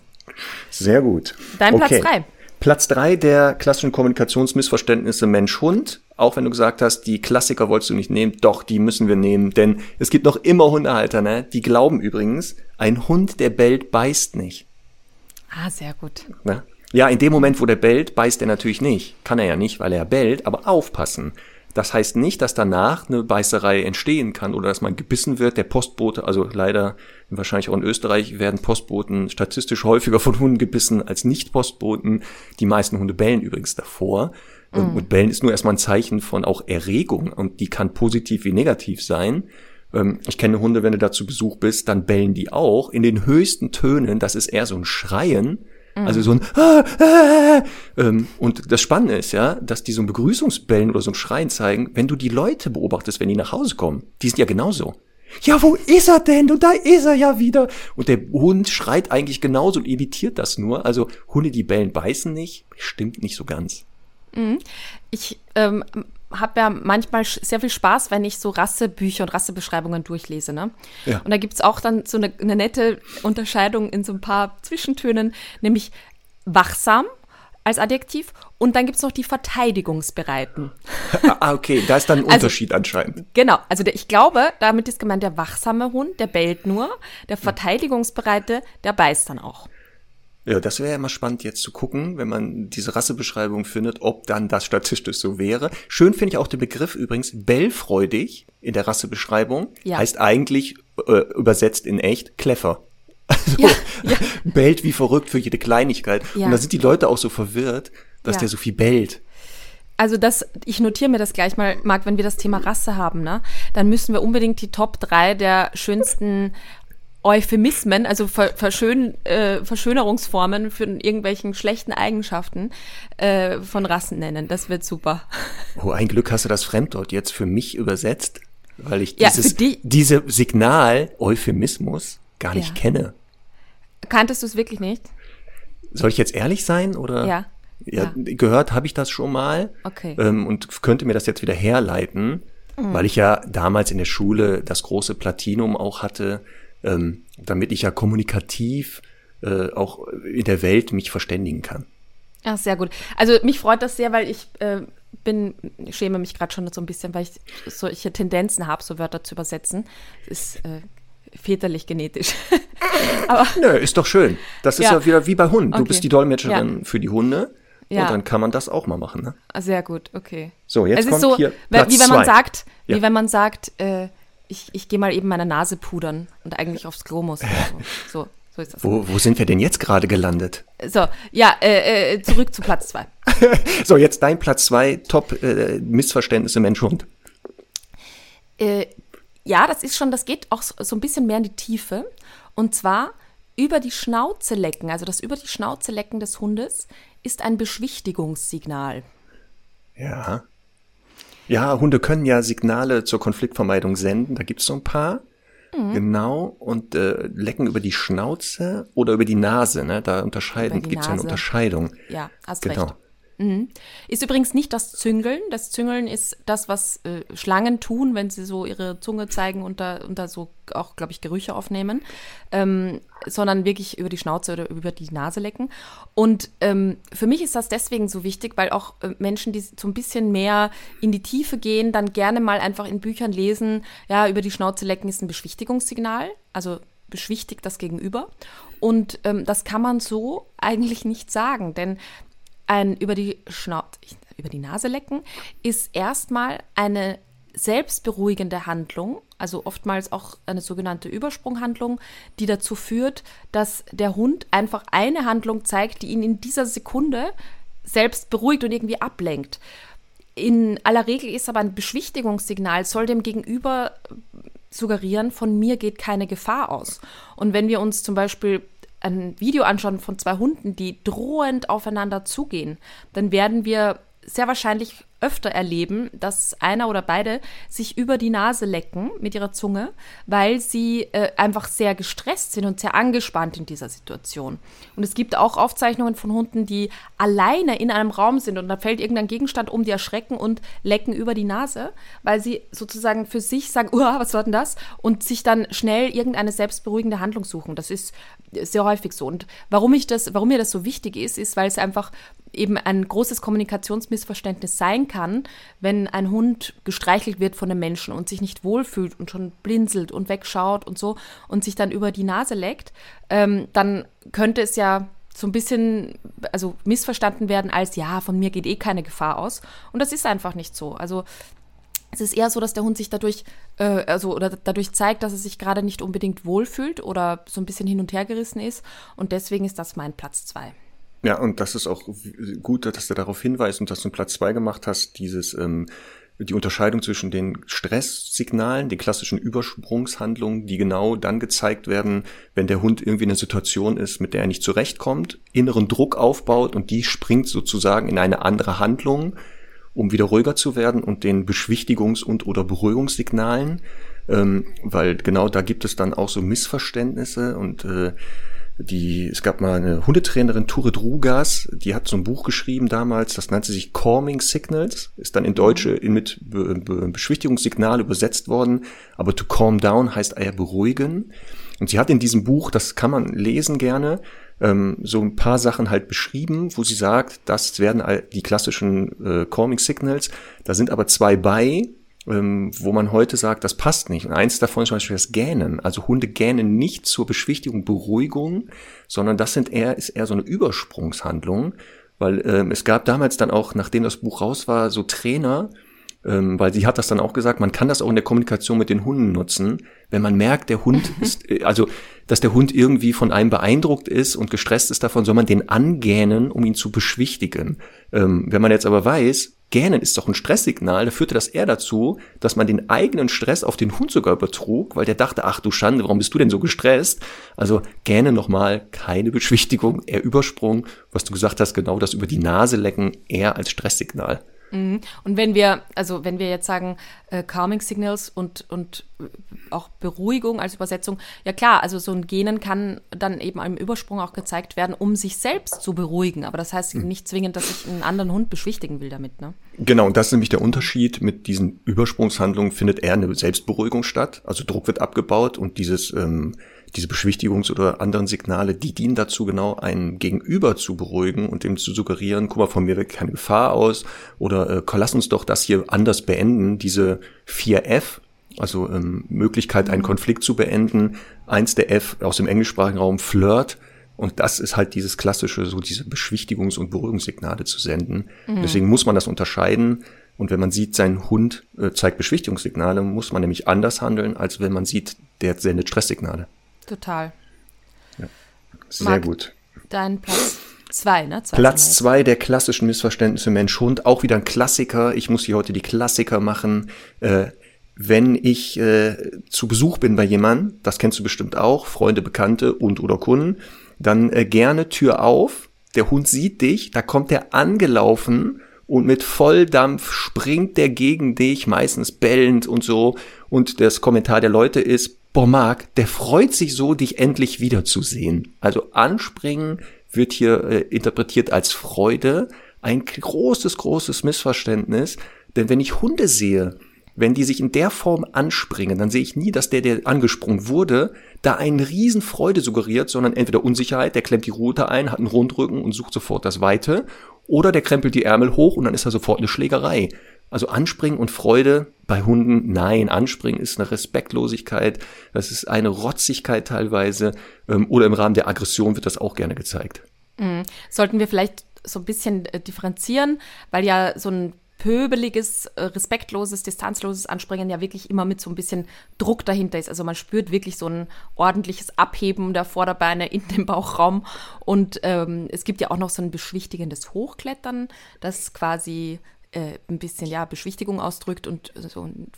Sehr gut. Dein okay. Platz drei. Platz drei der klassischen Kommunikationsmissverständnisse Mensch-Hund. Auch wenn du gesagt hast, die Klassiker wolltest du nicht nehmen, doch, die müssen wir nehmen. Denn es gibt noch immer Hundehalter, ne? Die glauben übrigens, ein Hund, der bellt, beißt nicht. Ah, sehr gut. Ne? Ja, in dem Moment, wo der bellt, beißt er natürlich nicht. Kann er ja nicht, weil er bellt, aber aufpassen. Das heißt nicht, dass danach eine Beißerei entstehen kann oder dass man gebissen wird. Der Postbote, also leider wahrscheinlich auch in Österreich, werden Postboten statistisch häufiger von Hunden gebissen als Nicht-Postboten. Die meisten Hunde bellen übrigens davor. Und, mhm. und Bellen ist nur erstmal ein Zeichen von auch Erregung und die kann positiv wie negativ sein. Ähm, ich kenne Hunde, wenn du da zu Besuch bist, dann bellen die auch in den höchsten Tönen. Das ist eher so ein Schreien. Also so ein ah, ah, ähm, und das Spannende ist ja, dass die so ein Begrüßungsbellen oder so ein Schreien zeigen, wenn du die Leute beobachtest, wenn die nach Hause kommen. Die sind ja genauso. Ja, wo ist er denn? Und da ist er ja wieder. Und der Hund schreit eigentlich genauso und imitiert das nur. Also Hunde, die bellen, beißen nicht. Stimmt nicht so ganz. Mhm. Ich ähm, habe ja manchmal sehr viel Spaß, wenn ich so Rassebücher und Rassebeschreibungen durchlese. Ne? Ja. Und da gibt es auch dann so eine, eine nette Unterscheidung in so ein paar Zwischentönen, nämlich wachsam als Adjektiv und dann gibt es noch die Verteidigungsbereiten. ah, okay, da ist dann ein also, Unterschied anscheinend. Genau, also der, ich glaube, damit ist gemeint der wachsame Hund, der bellt nur, der Verteidigungsbereite, der beißt dann auch. Ja, das wäre ja immer spannend jetzt zu gucken, wenn man diese Rassebeschreibung findet, ob dann das statistisch so wäre. Schön finde ich auch den Begriff übrigens bellfreudig in der Rassebeschreibung. Ja. Heißt eigentlich äh, übersetzt in echt clever. <laughs> Also ja, ja. <laughs> bellt wie verrückt für jede Kleinigkeit. Ja. Und da sind die Leute auch so verwirrt, dass der so viel bellt. Also das, ich notiere mir das gleich mal, Marc, wenn wir das Thema Rasse haben, ne, dann müssen wir unbedingt die Top 3 der schönsten Euphemismen, also Ver Verschön äh, Verschönerungsformen für irgendwelchen schlechten Eigenschaften äh, von Rassen nennen. Das wird super. <laughs> Oh, ein Glück hast du das Fremdwort jetzt für mich übersetzt, weil ich dieses, ja, diese Signal Euphemismus gar nicht ja. kenne. Kanntest du es wirklich nicht? Soll ich jetzt ehrlich sein oder? Ja. Ja, ja. gehört habe ich das schon mal. Okay. Ähm, und könnte mir das jetzt wieder herleiten, mhm. weil ich ja damals in der Schule das große Platinum auch hatte, ähm, damit ich ja kommunikativ äh, auch in der Welt mich verständigen kann. Ach, sehr gut. Also mich freut das sehr, weil ich äh, bin, schäme mich gerade schon so ein bisschen, weil ich solche Tendenzen habe, so Wörter zu übersetzen. Das ist äh, väterlich genetisch. <laughs> Aber, Nö, ist doch schön. Das ist ja, ja wieder wie bei Hunden. Du okay. bist die Dolmetscherin ja. für die Hunde. Ja. Und dann kann man das auch mal machen. Ne? Ah, sehr gut, okay. So, jetzt es kommt so, hier Platz wie wenn man zwei. sagt, ja. wie wenn man sagt, äh, ich, ich gehe mal eben meine Nase pudern und eigentlich aufs Klo muss. So, <laughs> so, so ist das. Wo, wo sind wir denn jetzt gerade gelandet? So, ja, äh, äh, zurück zu Platz zwei. <laughs> so, jetzt dein Platz zwei, Top äh, Missverständnisse Mensch-Hund. Äh, ja, das ist schon, das geht auch so ein bisschen mehr in die Tiefe. Und zwar über die Schnauze lecken, also das über die Schnauze lecken des Hundes, ist ein Beschwichtigungssignal. Ja. Ja, Hunde können ja Signale zur Konfliktvermeidung senden. Da gibt es so ein paar. Mhm. Genau. Und äh, lecken über die Schnauze oder über die Nase. Ne? Da unterscheiden, gibt es ja eine Unterscheidung. Ja, hast genau. recht. Mhm. Ist übrigens nicht das Züngeln. Das Züngeln ist das, was äh, Schlangen tun, wenn sie so ihre Zunge zeigen und da, und da so auch, glaube ich, Gerüche aufnehmen, ähm, sondern wirklich über die Schnauze oder über die Nase lecken. Und ähm, für mich ist das deswegen so wichtig, weil auch äh, Menschen, die so ein bisschen mehr in die Tiefe gehen, dann gerne mal einfach in Büchern lesen, ja, über die Schnauze lecken ist ein Beschwichtigungssignal, also beschwichtigt das Gegenüber. Und ähm, das kann man so eigentlich nicht sagen, denn ein über die Schnauze, über die Nase lecken, ist erstmal eine selbstberuhigende Handlung, also oftmals auch eine sogenannte Übersprunghandlung, die dazu führt, dass der Hund einfach eine Handlung zeigt, die ihn in dieser Sekunde selbst beruhigt und irgendwie ablenkt. In aller Regel ist aber ein Beschwichtigungssignal, soll dem Gegenüber suggerieren, von mir geht keine Gefahr aus. Und wenn wir uns zum Beispiel ein Video anschauen von zwei Hunden, die drohend aufeinander zugehen, dann werden wir sehr wahrscheinlich öfter erleben, dass einer oder beide sich über die Nase lecken mit ihrer Zunge, weil sie äh, einfach sehr gestresst sind und sehr angespannt in dieser Situation. Und es gibt auch Aufzeichnungen von Hunden, die alleine in einem Raum sind und da fällt irgendein Gegenstand um, die erschrecken und lecken über die Nase, weil sie sozusagen für sich sagen, was war denn das? Und sich dann schnell irgendeine selbstberuhigende Handlung suchen. Das ist sehr häufig so. Und warum ich das, warum mir das so wichtig ist, ist, weil es einfach eben ein großes Kommunikationsmissverständnis sein kann, wenn ein Hund gestreichelt wird von einem Menschen und sich nicht wohlfühlt und schon blinzelt und wegschaut und so und sich dann über die Nase leckt, ähm, dann könnte es ja so ein bisschen also missverstanden werden als ja, von mir geht eh keine Gefahr aus. Und das ist einfach nicht so. Also es ist eher so, dass der Hund sich dadurch, äh, also oder dadurch zeigt, dass er sich gerade nicht unbedingt wohlfühlt oder so ein bisschen hin und her gerissen ist. Und deswegen ist das mein Platz zwei. Ja, und das ist auch gut, dass du darauf hinweist und dass du Platz zwei gemacht hast, dieses ähm, die Unterscheidung zwischen den Stresssignalen, den klassischen Übersprungshandlungen, die genau dann gezeigt werden, wenn der Hund irgendwie in einer Situation ist, mit der er nicht zurechtkommt, inneren Druck aufbaut und die springt sozusagen in eine andere Handlung, um wieder ruhiger zu werden und den Beschwichtigungs- und oder Beruhigungssignalen, ähm, weil genau da gibt es dann auch so Missverständnisse und äh, die, es gab mal eine Hundetrainerin, Ture Drugas, die hat so ein Buch geschrieben damals, das nannte sich Calming Signals, ist dann in Deutsche in, mit Be Be Beschwichtigungssignal übersetzt worden, aber to calm down heißt eher beruhigen. Und sie hat in diesem Buch, das kann man lesen gerne, ähm, so ein paar Sachen halt beschrieben, wo sie sagt, das werden die klassischen äh, Calming Signals, da sind aber zwei bei, ähm, wo man heute sagt, das passt nicht. Und eins davon ist zum Beispiel das Gähnen. Also Hunde gähnen nicht zur Beschwichtigung, Beruhigung, sondern das sind eher, ist eher so eine Übersprungshandlung, weil ähm, es gab damals dann auch, nachdem das Buch raus war, so Trainer, ähm, weil sie hat das dann auch gesagt, man kann das auch in der Kommunikation mit den Hunden nutzen, wenn man merkt, der Hund <laughs> ist, äh, also dass der Hund irgendwie von einem beeindruckt ist und gestresst ist davon, soll man den angähnen, um ihn zu beschwichtigen. Ähm, wenn man jetzt aber weiß, Gähnen ist doch ein Stresssignal, da führte das eher dazu, dass man den eigenen Stress auf den Hund sogar übertrug, weil der dachte, ach du Schande, warum bist du denn so gestresst? Also Gähnen nochmal, keine Beschwichtigung, eher Übersprung, was du gesagt hast, genau das über die Nase lecken, eher als Stresssignal. Mhm. Und wenn wir, also wenn wir jetzt sagen, äh, Calming Signals und, und äh, auch Beruhigung als Übersetzung, ja klar, also so ein Genen kann dann eben im Übersprung auch gezeigt werden, um sich selbst zu beruhigen. Aber das heißt mhm. nicht zwingend, dass ich einen anderen Hund beschwichtigen will damit, ne? Genau, und das ist nämlich der Unterschied. Mit diesen Übersprungshandlungen findet eher eine Selbstberuhigung statt. Also Druck wird abgebaut und dieses ähm, diese Beschwichtigungs- oder anderen Signale, die dienen dazu, genau einen Gegenüber zu beruhigen und dem zu suggerieren, guck mal, von mir weg keine Gefahr aus oder äh, lass uns doch das hier anders beenden, diese 4F, also ähm, Möglichkeit, einen mhm. Konflikt zu beenden. Eins der F aus dem englischsprachigen Raum, Flirt. Und das ist halt dieses klassische, so diese Beschwichtigungs- und Beruhigungssignale zu senden. Mhm. Deswegen muss man das unterscheiden. Und wenn man sieht, sein Hund äh, zeigt Beschwichtigungssignale, muss man nämlich anders handeln, als wenn man sieht, der sendet Stresssignale. Total. Ja. Sehr Marc, gut. Dein Platz zwei, ne? Zwei Platz zwei der klassischen Missverständnisse Mensch-Hund. Auch wieder ein Klassiker. Ich muss hier heute die Klassiker machen. Äh, wenn ich äh, zu Besuch bin bei jemandem, das kennst du bestimmt auch, Freunde, Bekannte und oder Kunden, dann äh, gerne Tür auf. Der Hund sieht dich, da kommt er angelaufen und mit Volldampf springt der gegen dich, meistens bellend und so. Und das Kommentar der Leute ist, boah, Marc, der freut sich so, dich endlich wiederzusehen. Also anspringen wird hier äh, interpretiert als Freude. Ein großes, großes Missverständnis. Denn wenn ich Hunde sehe, wenn die sich in der Form anspringen, dann sehe ich nie, dass der, der angesprungen wurde, da eine Riesenfreude suggeriert, sondern entweder Unsicherheit, der klemmt die Rute ein, hat einen Rundrücken und sucht sofort das Weite, oder der krempelt die Ärmel hoch und dann ist da sofort eine Schlägerei. Also Anspringen und Freude bei Hunden, nein, Anspringen ist eine Respektlosigkeit, das ist eine Rotzigkeit teilweise ähm, oder im Rahmen der Aggression wird das auch gerne gezeigt. Mhm. Sollten wir vielleicht so ein bisschen äh, differenzieren, weil ja so ein pöbeliges, äh, respektloses, distanzloses Anspringen ja wirklich immer mit so ein bisschen Druck dahinter ist. Also man spürt wirklich so ein ordentliches Abheben der Vorderbeine in den Bauchraum. Und ähm, es gibt ja auch noch so ein beschwichtigendes Hochklettern, das quasi äh, ein bisschen ja Beschwichtigung ausdrückt und so ein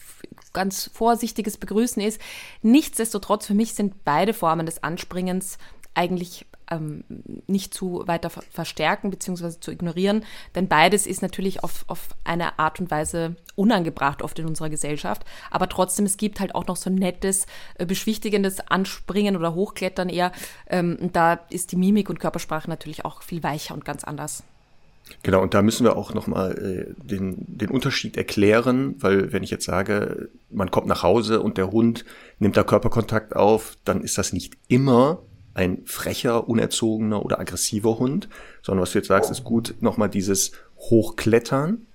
ganz vorsichtiges Begrüßen ist. Nichtsdestotrotz, für mich sind beide Formen des Anspringens eigentlich ähm, nicht zu weiter verstärken bzw. zu ignorieren, denn beides ist natürlich auf, auf eine Art und Weise unangebracht oft in unserer Gesellschaft, aber trotzdem, es gibt halt auch noch so ein nettes, äh, beschwichtigendes Anspringen oder Hochklettern eher ähm, da ist die Mimik und Körpersprache natürlich auch viel weicher und ganz anders. Genau, und da müssen wir auch nochmal äh, den, den Unterschied erklären, weil wenn ich jetzt sage, man kommt nach Hause und der Hund nimmt da Körperkontakt auf, dann ist das nicht immer ein frecher, unerzogener oder aggressiver Hund, sondern was du jetzt sagst, ist gut nochmal dieses Hochklettern.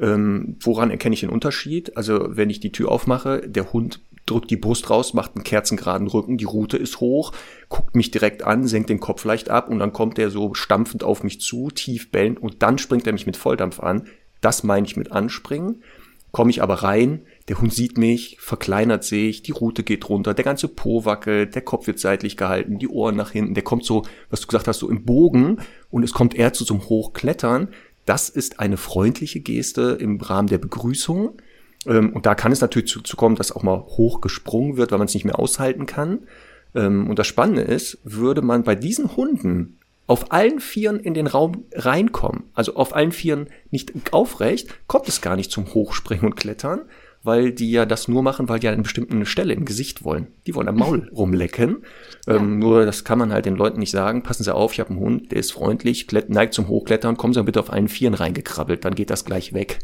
Ähm, woran erkenne ich den Unterschied? Also wenn ich die Tür aufmache, der Hund drückt die Brust raus, macht einen kerzengeraden Rücken, die Rute ist hoch, guckt mich direkt an, senkt den Kopf leicht ab und dann kommt er so stampfend auf mich zu, tief bellend und dann springt er mich mit Volldampf an. Das meine ich mit anspringen. Komme ich aber rein, der Hund sieht mich, verkleinert sich, die Rute geht runter, der ganze Po wackelt, der Kopf wird seitlich gehalten, die Ohren nach hinten, der kommt so, was du gesagt hast, so im Bogen und es kommt eher zu so einem Hochklettern. Das ist eine freundliche Geste im Rahmen der Begrüßung und da kann es natürlich zu, zu kommen, dass auch mal hoch gesprungen wird, weil man es nicht mehr aushalten kann. Ähm, und das Spannende ist, würde man bei diesen Hunden auf allen Vieren in den Raum reinkommen, also auf allen Vieren nicht aufrecht, kommt es gar nicht zum Hochspringen und Klettern, weil die ja das nur machen, weil die an einer bestimmten Stelle im Gesicht wollen. Die wollen am Maul <laughs> rumlecken. Ja. Ähm, nur das kann man halt den Leuten nicht sagen. Passen Sie auf, ich habe einen Hund, der ist freundlich, neigt zum Hochklettern, kommen Sie bitte auf allen Vieren reingekrabbelt, dann geht das gleich weg.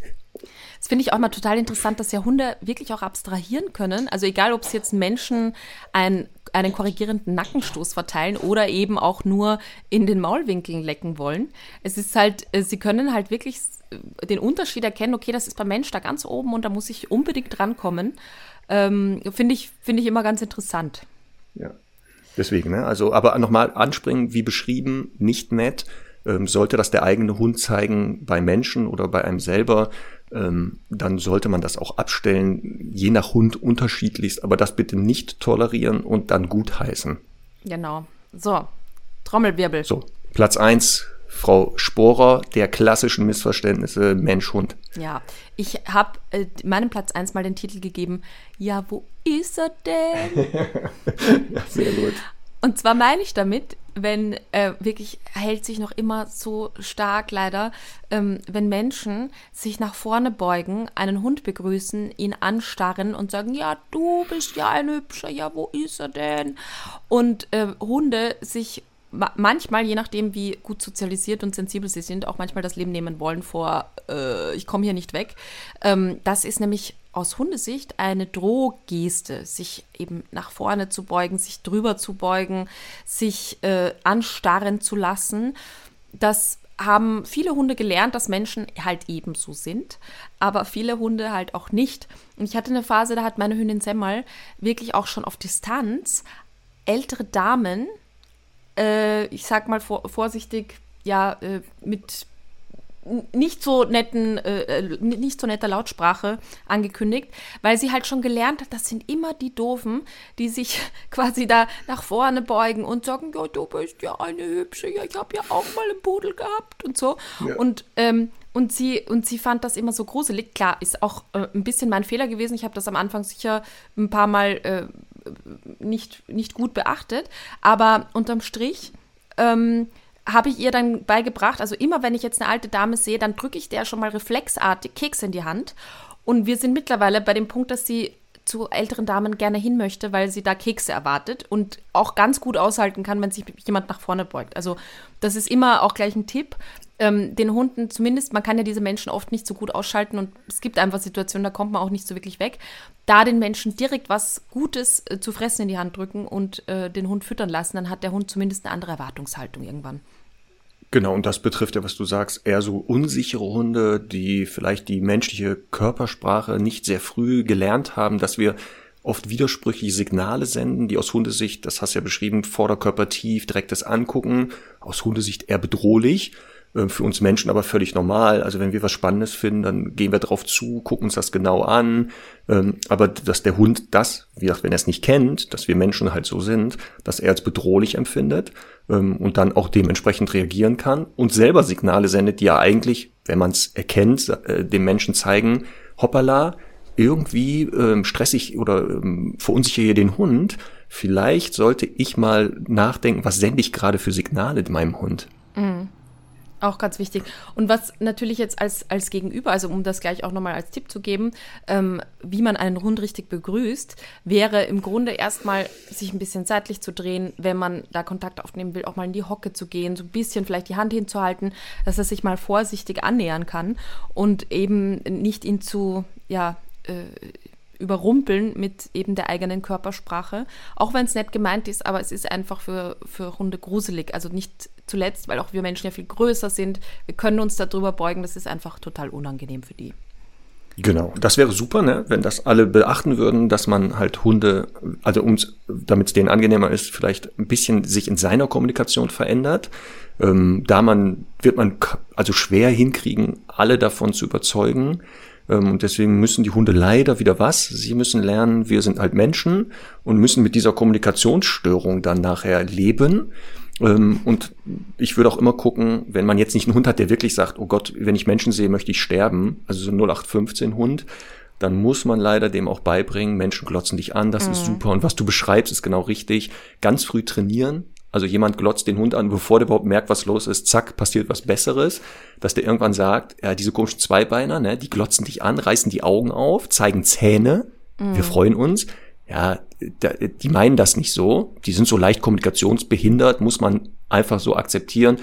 Das finde ich auch mal total interessant, dass ja Hunde wirklich auch abstrahieren können. Also egal, ob es jetzt Menschen ein, einen korrigierenden Nackenstoß verteilen oder eben auch nur in den Maulwinkeln lecken wollen. Es ist halt, äh, sie können halt wirklich den Unterschied erkennen, okay, das ist beim Mensch da ganz oben und da muss ich unbedingt drankommen. Ähm, finde ich, finde ich immer ganz interessant. Ja. Deswegen, ne? Also, aber nochmal anspringen, wie beschrieben, nicht nett. Ähm, sollte das der eigene Hund zeigen bei Menschen oder bei einem selber, dann sollte man das auch abstellen, je nach Hund unterschiedlichst, aber das bitte nicht tolerieren und dann gutheißen. Genau. So, Trommelwirbel. So, Platz eins Frau Sporer der klassischen Missverständnisse Mensch-Hund. Ja, ich habe äh, meinem Platz 1 mal den Titel gegeben, ja, wo ist er denn? ja, <laughs> sehr gut. Und zwar meine ich damit, wenn äh, wirklich hält sich noch immer so stark leider, ähm, wenn Menschen sich nach vorne beugen, einen Hund begrüßen, ihn anstarren und sagen, ja, du bist ja ein hübscher, ja, wo ist er denn? Und äh, Hunde sich manchmal, je nachdem, wie gut sozialisiert und sensibel sie sind, auch manchmal das Leben nehmen wollen vor, äh, ich komme hier nicht weg. Ähm, das ist nämlich aus Hundesicht eine Drohgeste, sich eben nach vorne zu beugen, sich drüber zu beugen, sich äh, anstarren zu lassen. Das haben viele Hunde gelernt, dass Menschen halt ebenso sind, aber viele Hunde halt auch nicht. Und ich hatte eine Phase, da hat meine Hündin Semmel wirklich auch schon auf Distanz ältere Damen äh, ich sag mal vor, vorsichtig, ja, äh, mit nicht so netten, äh, äh, nicht so netter Lautsprache angekündigt, weil sie halt schon gelernt hat, das sind immer die Doofen, die sich <laughs> quasi da nach vorne beugen und sagen, ja, du bist ja eine hübsche, ja, ich habe ja auch mal einen Pudel gehabt und so. Ja. Und ähm, und sie, und sie fand das immer so gruselig. Klar, ist auch äh, ein bisschen mein Fehler gewesen. Ich habe das am Anfang sicher ein paar Mal äh, nicht, nicht gut beachtet. Aber unterm Strich ähm, habe ich ihr dann beigebracht, also immer wenn ich jetzt eine alte Dame sehe, dann drücke ich der schon mal reflexartig Keks in die Hand. Und wir sind mittlerweile bei dem Punkt, dass sie zu älteren Damen gerne hin möchte, weil sie da Kekse erwartet und auch ganz gut aushalten kann, wenn sich jemand nach vorne beugt. Also das ist immer auch gleich ein Tipp. Ähm, den Hunden zumindest, man kann ja diese Menschen oft nicht so gut ausschalten und es gibt einfach Situationen, da kommt man auch nicht so wirklich weg. Da den Menschen direkt was Gutes äh, zu fressen in die Hand drücken und äh, den Hund füttern lassen, dann hat der Hund zumindest eine andere Erwartungshaltung irgendwann. Genau, und das betrifft ja, was du sagst, eher so unsichere Hunde, die vielleicht die menschliche Körpersprache nicht sehr früh gelernt haben, dass wir oft widersprüchliche Signale senden, die aus Hundesicht, das hast du ja beschrieben, Vorderkörper tief, direktes Angucken, aus Hundesicht eher bedrohlich für uns Menschen aber völlig normal. Also wenn wir was Spannendes finden, dann gehen wir drauf zu, gucken uns das genau an. Ähm, aber dass der Hund das, wie gesagt, wenn er es nicht kennt, dass wir Menschen halt so sind, dass er als bedrohlich empfindet ähm, und dann auch dementsprechend reagieren kann und selber Signale sendet, die ja eigentlich, wenn man es erkennt, äh, dem Menschen zeigen, hoppala, irgendwie ähm, stressig oder ähm, verunsichere hier den Hund. Vielleicht sollte ich mal nachdenken, was sende ich gerade für Signale meinem Hund. Mhm. Auch ganz wichtig. Und was natürlich jetzt als, als Gegenüber, also um das gleich auch nochmal als Tipp zu geben, ähm, wie man einen Hund richtig begrüßt, wäre im Grunde erstmal sich ein bisschen seitlich zu drehen, wenn man da Kontakt aufnehmen will, auch mal in die Hocke zu gehen, so ein bisschen vielleicht die Hand hinzuhalten, dass er sich mal vorsichtig annähern kann und eben nicht ihn zu, ja, äh, überrumpeln mit eben der eigenen Körpersprache. Auch wenn es nett gemeint ist, aber es ist einfach für, für Hunde gruselig. Also nicht zuletzt, weil auch wir Menschen ja viel größer sind. Wir können uns darüber beugen. Das ist einfach total unangenehm für die. Genau, das wäre super, ne? wenn das alle beachten würden, dass man halt Hunde, also ums, damit es denen angenehmer ist, vielleicht ein bisschen sich in seiner Kommunikation verändert. Ähm, da man wird man also schwer hinkriegen, alle davon zu überzeugen, und deswegen müssen die Hunde leider wieder was? Sie müssen lernen, wir sind halt Menschen und müssen mit dieser Kommunikationsstörung dann nachher leben. Ähm, und ich würde auch immer gucken, wenn man jetzt nicht einen Hund hat, der wirklich sagt, oh Gott, wenn ich Menschen sehe, möchte ich sterben, also so ein 0815 Hund, dann muss man leider dem auch beibringen, Menschen glotzen dich an, das mhm. ist super. Und was du beschreibst, ist genau richtig. Ganz früh trainieren, also jemand glotzt den Hund an, bevor der überhaupt merkt, was los ist, zack, passiert was Besseres, dass der irgendwann sagt, ja, diese komischen Zweibeiner, ne, die glotzen dich an, reißen die Augen auf, zeigen Zähne, mhm. wir freuen uns. Ja, die meinen das nicht so. Die sind so leicht kommunikationsbehindert, muss man einfach so akzeptieren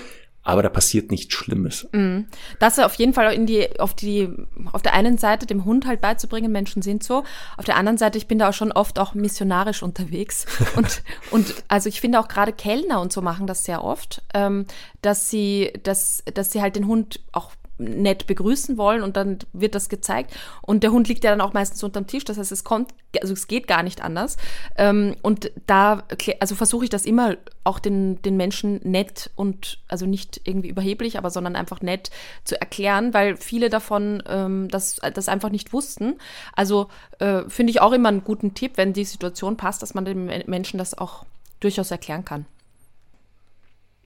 aber da passiert nichts Schlimmes. Mm. Das auf jeden Fall in die, auf die, auf der einen Seite dem Hund halt beizubringen, Menschen sind so. Auf der anderen Seite, ich bin da auch schon oft auch missionarisch unterwegs. <laughs> und, und also ich finde auch gerade Kellner und so machen das sehr oft, ähm, dass sie, dass, dass sie halt den Hund auch nett begrüßen wollen und dann wird das gezeigt. Und der Hund liegt ja dann auch meistens unterm Tisch, das heißt, es kommt, also es geht gar nicht anders. Ähm, und da, also versuche ich das immer auch den, den Menschen nett und, also nicht irgendwie überheblich, aber sondern einfach nett zu erklären, weil viele davon ähm, das, das einfach nicht wussten. Also äh, finde ich auch immer einen guten Tipp, wenn die Situation passt, dass man den Menschen das auch durchaus erklären kann.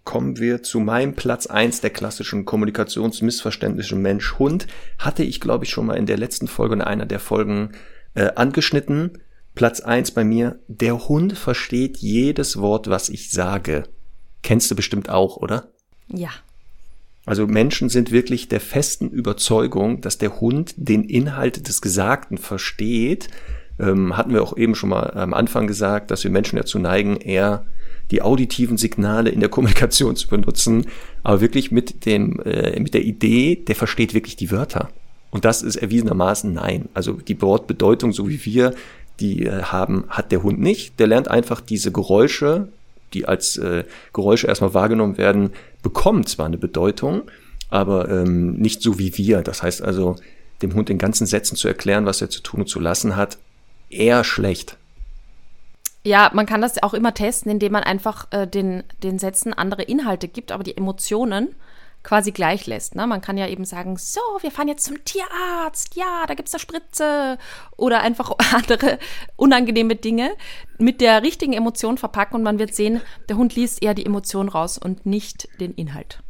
Kommen wir zu meinem Platz eins der klassischen kommunikationsmissverständlichen Mensch-Hund. Hatte ich, glaube ich, schon mal in der letzten Folge in einer der Folgen äh, angeschnitten. Platz eins bei mir. Der Hund versteht jedes Wort, was ich sage. Kennst du bestimmt auch, oder? Ja. Also Menschen sind wirklich der festen Überzeugung, dass der Hund den Inhalt des Gesagten versteht. Ähm, hatten wir auch eben schon mal am Anfang gesagt, dass wir Menschen dazu neigen, eher die auditiven Signale in der Kommunikation zu benutzen, aber wirklich mit dem äh, mit der Idee, der versteht wirklich die Wörter. Und das ist erwiesenermaßen nein. Also die Wortbedeutung, so wie wir die äh, haben, hat der Hund nicht. Der lernt einfach diese Geräusche, die als äh, Geräusche erstmal wahrgenommen werden, bekommen zwar eine Bedeutung, aber ähm, nicht so wie wir. Das heißt also, dem Hund in ganzen Sätzen zu erklären, was er zu tun und zu lassen hat, eher schlecht. Ja, man kann das auch immer testen, indem man einfach äh, den, den Sätzen andere Inhalte gibt, aber die Emotionen quasi gleich lässt. Ne? Man kann ja eben sagen, so, wir fahren jetzt zum Tierarzt, ja, da gibt es eine Spritze oder einfach <laughs> andere unangenehme Dinge mit der richtigen Emotion verpacken und man wird sehen, der Hund liest eher die Emotion raus und nicht den Inhalt.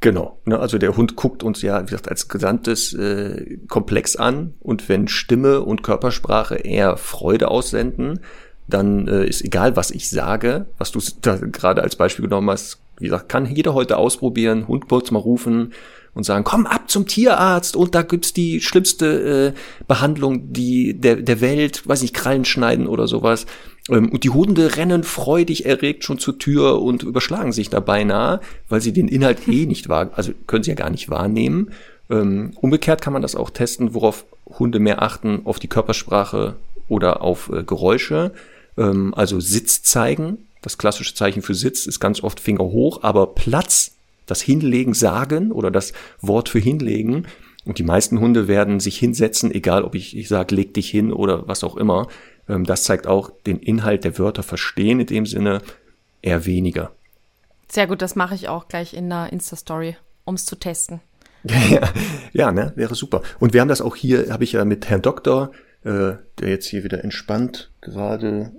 Genau, ne, also der Hund guckt uns ja, wie gesagt, als gesamtes äh, Komplex an und wenn Stimme und Körpersprache eher Freude aussenden, dann äh, ist egal, was ich sage, was du da gerade als Beispiel genommen hast, wie gesagt, kann jeder heute ausprobieren, Hund kurz mal rufen und sagen, komm ab zum Tierarzt und da gibt's die schlimmste äh, Behandlung die der, der Welt, weiß nicht, Krallen schneiden oder sowas. Ähm, und die Hunde rennen freudig erregt schon zur Tür und überschlagen sich da beinahe, weil sie den Inhalt eh <laughs> nicht wahr, also können sie ja gar nicht wahrnehmen. Ähm, umgekehrt kann man das auch testen, worauf Hunde mehr achten, auf die Körpersprache oder auf äh, Geräusche. Ähm, also Sitz zeigen. Das klassische Zeichen für Sitz ist ganz oft Finger hoch, aber Platz, das Hinlegen sagen oder das Wort für hinlegen. Und die meisten Hunde werden sich hinsetzen, egal ob ich, ich sage, leg dich hin oder was auch immer. Ähm, das zeigt auch den Inhalt der Wörter verstehen in dem Sinne eher weniger. Sehr gut, das mache ich auch gleich in der Insta-Story, um es zu testen. <laughs> Ja, ja, ne, wäre super. Und wir haben das auch hier, habe ich ja mit Herrn Doktor, äh, der jetzt hier wieder entspannt gerade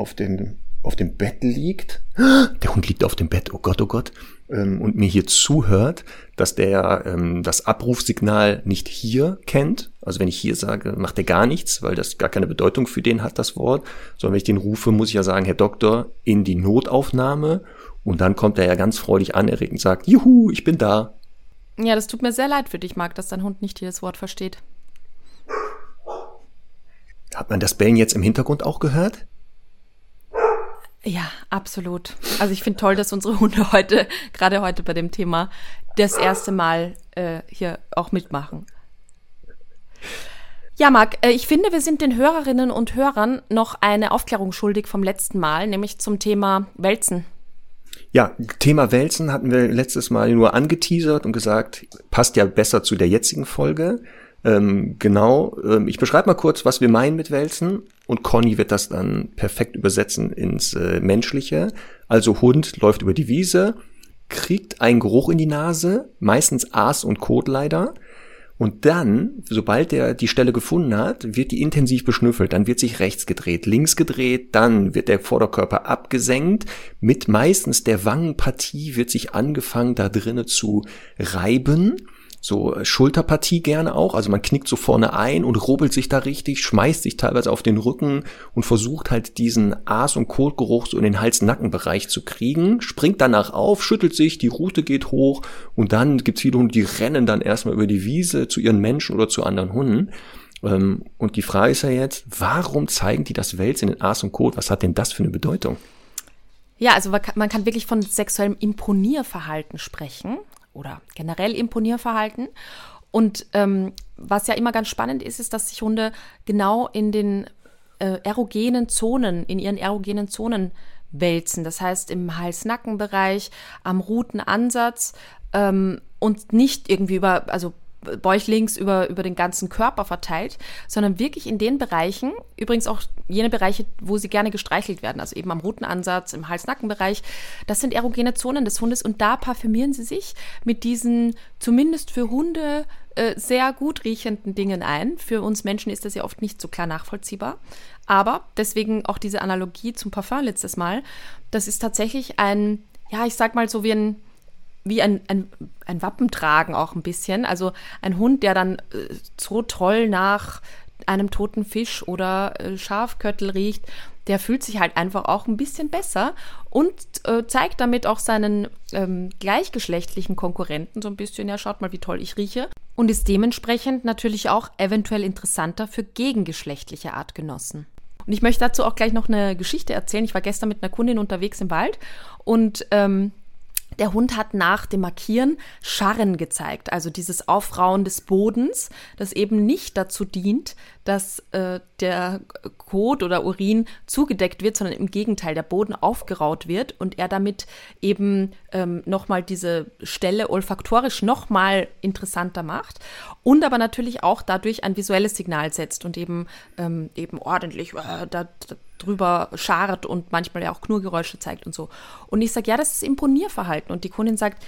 auf dem, auf dem Bett liegt. Der Hund liegt auf dem Bett, oh Gott, oh Gott. Ähm, und mir hier zuhört, dass der ähm, das Abrufsignal nicht hier kennt. Also wenn ich hier sage, macht er gar nichts, weil das gar keine Bedeutung für den hat, das Wort. Sondern wenn ich den rufe, muss ich ja sagen, Herr Doktor, in die Notaufnahme. Und dann kommt er ja ganz freudig anerregt und sagt, Juhu, ich bin da. Ja, das tut mir sehr leid für dich, Marc, dass dein Hund nicht jedes Wort versteht. Hat man das Bellen jetzt im Hintergrund auch gehört? Ja, absolut. Also ich finde toll, dass unsere Hunde heute, gerade heute bei dem Thema, das erste Mal äh, hier auch mitmachen. Ja, Marc, äh, ich finde, wir sind den Hörerinnen und Hörern noch eine Aufklärung schuldig vom letzten Mal, nämlich zum Thema Wälzen. Ja, Thema Wälzen hatten wir letztes Mal nur angeteasert und gesagt, passt ja besser zu der jetzigen Folge. Ähm, genau, ähm, ich beschreibe mal kurz, was wir meinen mit Wälzen und Conny wird das dann perfekt übersetzen ins äh, Menschliche. Also Hund läuft über die Wiese, kriegt einen Geruch in die Nase, meistens Aas und Kot leider. Und dann, sobald er die Stelle gefunden hat, wird die intensiv beschnüffelt. Dann wird sich rechts gedreht, links gedreht, dann wird der Vorderkörper abgesenkt. Mit meistens der Wangenpartie wird sich angefangen, da drinnen zu reiben so äh, Schulterpartie gerne auch. Also man knickt so vorne ein und rubbelt sich da richtig, schmeißt sich teilweise auf den Rücken und versucht halt diesen Aas- und Kotgeruch so in den Hals-Nackenbereich zu kriegen, springt danach auf, schüttelt sich, die Rute geht hoch und dann gibt's viele Hunde, die rennen dann erstmal über die Wiese zu ihren Menschen oder zu anderen Hunden. Ähm, und die Frage ist ja jetzt, warum zeigen die das Wels in den Aas und Kot? Was hat denn das für eine Bedeutung? Ja, also man kann wirklich von sexuellem Imponierverhalten sprechen oder generell Imponierverhalten. Und ähm, was ja immer ganz spannend ist, ist, dass sich Hunde genau in den äh, erogenen Zonen, in ihren erogenen Zonen wälzen. Das heißt im Hals-Nacken-Bereich, am Rutenansatz ähm, und nicht irgendwie über, also bäuchlings über, über den ganzen Körper verteilt, sondern wirklich in den Bereichen, übrigens auch jene Bereiche, wo sie gerne gestreichelt werden, also eben am Rutenansatz, im Hals-Nacken-Bereich, das sind erogene Zonen des Hundes und da parfümieren sie sich mit diesen zumindest für Hunde äh, sehr gut riechenden Dingen ein. Für uns Menschen ist das ja oft nicht so klar nachvollziehbar. Aber deswegen auch diese Analogie zum Parfum letztes Mal, das ist tatsächlich ein ja, ich sag mal so wie ein, wie ein, ein, ein Wappentragen auch ein bisschen. Also ein Hund, der dann äh, so toll nach einem toten Fisch oder äh, Schafköttel riecht, der fühlt sich halt einfach auch ein bisschen besser und äh, zeigt damit auch seinen ähm, gleichgeschlechtlichen Konkurrenten so ein bisschen, ja, schaut mal, wie toll ich rieche. Und ist dementsprechend natürlich auch eventuell interessanter für gegengeschlechtliche Artgenossen. Und ich möchte dazu auch gleich noch eine Geschichte erzählen. Ich war gestern mit einer Kundin unterwegs im Wald und ähm, der Hund hat nach dem Markieren Scharren gezeigt, also dieses Aufrauen des Bodens, das eben nicht dazu dient, dass äh, der Kot oder Urin zugedeckt wird, sondern im Gegenteil, der Boden aufgeraut wird und er damit eben ähm, nochmal diese Stelle olfaktorisch nochmal interessanter macht und aber natürlich auch dadurch ein visuelles Signal setzt und eben, ähm, eben ordentlich äh, da, da drüber scharrt und manchmal ja auch Knurgeräusche zeigt und so. Und ich sage, ja, das ist Imponierverhalten. Und die Kundin sagt,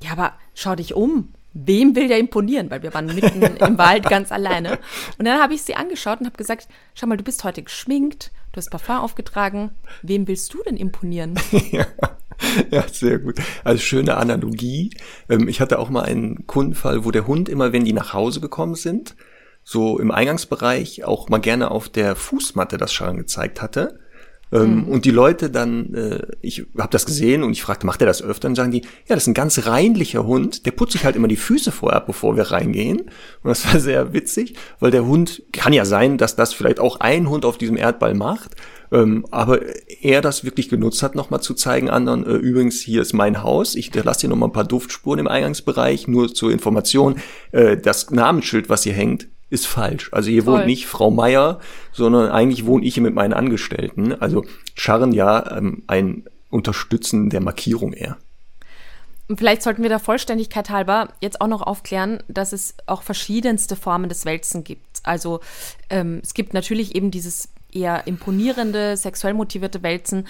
ja, aber schau dich um. Wem will der imponieren? Weil wir waren mitten <laughs> im Wald ganz alleine. Und dann habe ich sie angeschaut und habe gesagt, schau mal, du bist heute geschminkt, du hast Parfum aufgetragen. Wem willst du denn imponieren? <laughs> ja. Ja, sehr gut. Also schöne Analogie. Ähm, ich hatte auch mal einen Kundenfall, wo der Hund immer, wenn die nach Hause gekommen sind, so im Eingangsbereich auch mal gerne auf der Fußmatte das Scharren gezeigt hatte. Ähm, mhm. Und die Leute dann, äh, ich habe das gesehen und ich fragte, macht er das öfter? Und sagen die, ja, das ist ein ganz reinlicher Hund, der putzt sich halt immer die Füße vorher ab, bevor wir reingehen. Und das war sehr witzig, weil der Hund, kann ja sein, dass das vielleicht auch ein Hund auf diesem Erdball macht, ähm, aber er das wirklich genutzt hat, nochmal zu zeigen anderen, äh, übrigens, hier ist mein Haus, ich lasse hier nochmal ein paar Duftspuren im Eingangsbereich, nur zur Information, äh, das Namensschild, was hier hängt, ist falsch. Also hier Voll. wohnt nicht Frau Meier, sondern eigentlich wohne ich hier mit meinen Angestellten. Also Scharren ja ähm, ein Unterstützen der Markierung eher. Vielleicht sollten wir der Vollständigkeit halber jetzt auch noch aufklären, dass es auch verschiedenste Formen des Wälzen gibt. Also ähm, es gibt natürlich eben dieses eher imponierende, sexuell motivierte Wälzen,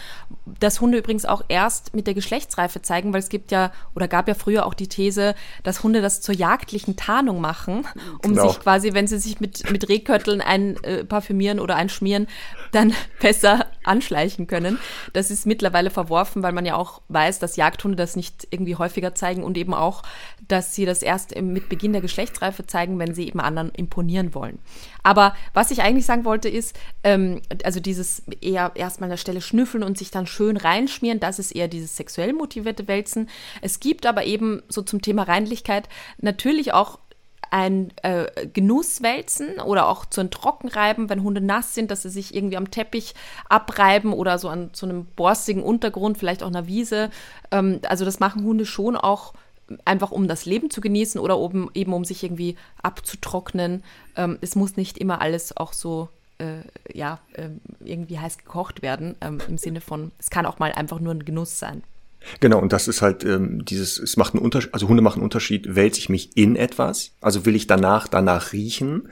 das Hunde übrigens auch erst mit der Geschlechtsreife zeigen, weil es gibt ja oder gab ja früher auch die These, dass Hunde das zur jagdlichen Tarnung machen, um genau. sich quasi, wenn sie sich mit, mit Rehkötteln einparfümieren äh, oder einschmieren, dann <laughs> besser anschleichen können. Das ist mittlerweile verworfen, weil man ja auch weiß, dass Jagdhunde das nicht irgendwie häufiger zeigen und eben auch, dass sie das erst mit Beginn der Geschlechtsreife zeigen, wenn sie eben anderen imponieren wollen. Aber was ich eigentlich sagen wollte ist, ähm, also dieses eher erstmal an der Stelle schnüffeln und sich dann schön reinschmieren, das ist eher dieses sexuell motivierte Wälzen. Es gibt aber eben so zum Thema Reinlichkeit natürlich auch ein äh, Genusswälzen oder auch zu ein Trockenreiben, wenn Hunde nass sind, dass sie sich irgendwie am Teppich abreiben oder so an so einem borstigen Untergrund, vielleicht auch einer Wiese. Ähm, also das machen Hunde schon auch einfach um das Leben zu genießen oder oben, eben um sich irgendwie abzutrocknen. Ähm, es muss nicht immer alles auch so äh, ja, äh, irgendwie heiß gekocht werden, ähm, im Sinne von, es kann auch mal einfach nur ein Genuss sein. Genau, und das ist halt ähm, dieses, es macht einen Unterschied, also Hunde machen einen Unterschied, wälze ich mich in etwas, also will ich danach, danach riechen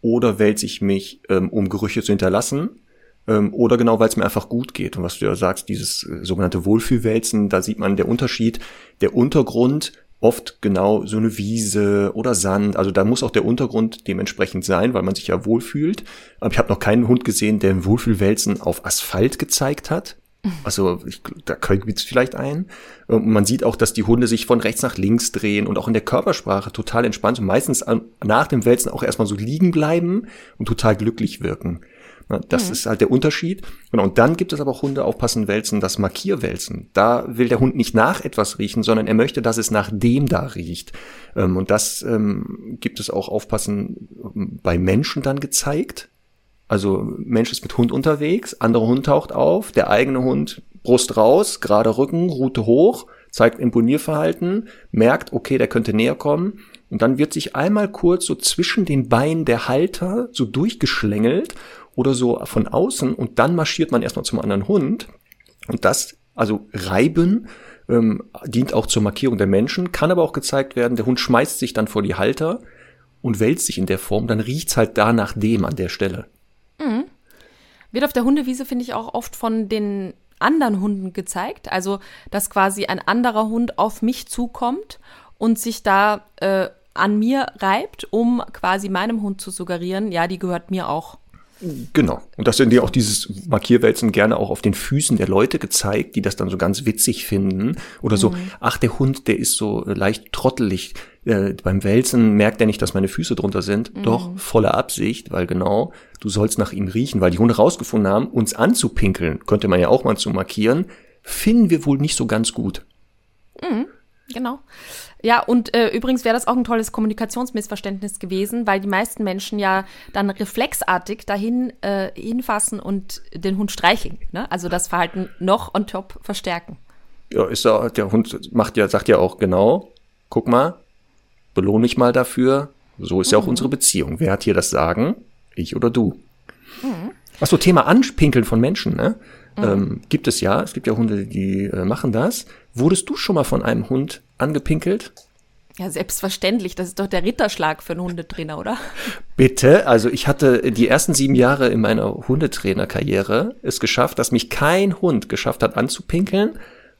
oder wälze ich mich, ähm, um Gerüche zu hinterlassen ähm, oder genau, weil es mir einfach gut geht. Und was du ja sagst, dieses äh, sogenannte Wohlfühlwälzen, da sieht man der Unterschied, der Untergrund oft genau so eine Wiese oder Sand. Also da muss auch der Untergrund dementsprechend sein, weil man sich ja wohlfühlt. Aber ich habe noch keinen Hund gesehen, der ein Wohlfühlwälzen auf Asphalt gezeigt hat. Also ich, da gibt es vielleicht einen. Und man sieht auch, dass die Hunde sich von rechts nach links drehen und auch in der Körpersprache total entspannt und meistens nach dem Wälzen auch erstmal so liegen bleiben und total glücklich wirken. Das mhm. ist halt der Unterschied. Genau. Und dann gibt es aber auch Hunde aufpassen Wälzen, das Markierwälzen. Da will der Hund nicht nach etwas riechen, sondern er möchte, dass es nach dem da riecht. Ähm, und das ähm, gibt es auch aufpassen ähm, bei Menschen dann gezeigt. Also Mensch ist mit Hund unterwegs, anderer Hund taucht auf, der eigene Hund Brust raus, gerade Rücken, Rute hoch, zeigt Imponierverhalten, merkt, okay, der könnte näher kommen. Und dann wird sich einmal kurz so zwischen den Beinen der Halter so durchgeschlängelt oder so von außen und dann marschiert man erstmal zum anderen Hund. Und das, also Reiben, ähm, dient auch zur Markierung der Menschen, kann aber auch gezeigt werden, der Hund schmeißt sich dann vor die Halter und wälzt sich in der Form, dann riecht's halt da nach dem an der Stelle. Mhm. Wird auf der Hundewiese, finde ich, auch oft von den anderen Hunden gezeigt. Also, dass quasi ein anderer Hund auf mich zukommt und sich da äh, an mir reibt, um quasi meinem Hund zu suggerieren, ja, die gehört mir auch. Genau. Und das sind ja auch dieses Markierwälzen gerne auch auf den Füßen der Leute gezeigt, die das dann so ganz witzig finden. Oder so, mhm. ach, der Hund, der ist so leicht trottelig. Äh, beim Wälzen merkt er nicht, dass meine Füße drunter sind. Mhm. Doch, volle Absicht, weil genau, du sollst nach ihm riechen, weil die Hunde rausgefunden haben, uns anzupinkeln, könnte man ja auch mal zu markieren, finden wir wohl nicht so ganz gut. Mhm. Genau. Ja, und äh, übrigens wäre das auch ein tolles Kommunikationsmissverständnis gewesen, weil die meisten Menschen ja dann reflexartig dahin äh, hinfassen und den Hund streicheln. Ne? Also das Verhalten noch on top verstärken. Ja, ist ja, der Hund macht ja, sagt ja auch genau, guck mal, belohne mich mal dafür. So ist mhm. ja auch mhm. unsere Beziehung. Wer hat hier das Sagen? Ich oder du? Mhm. Achso, Thema Anpinkeln von Menschen, ne? Mhm. Ähm, gibt es ja. Es gibt ja Hunde, die äh, machen das. Wurdest du schon mal von einem Hund angepinkelt? Ja, selbstverständlich. Das ist doch der Ritterschlag für einen Hundetrainer, oder? Bitte. Also ich hatte die ersten sieben Jahre in meiner Hundetrainerkarriere es geschafft, dass mich kein Hund geschafft hat anzupinkeln.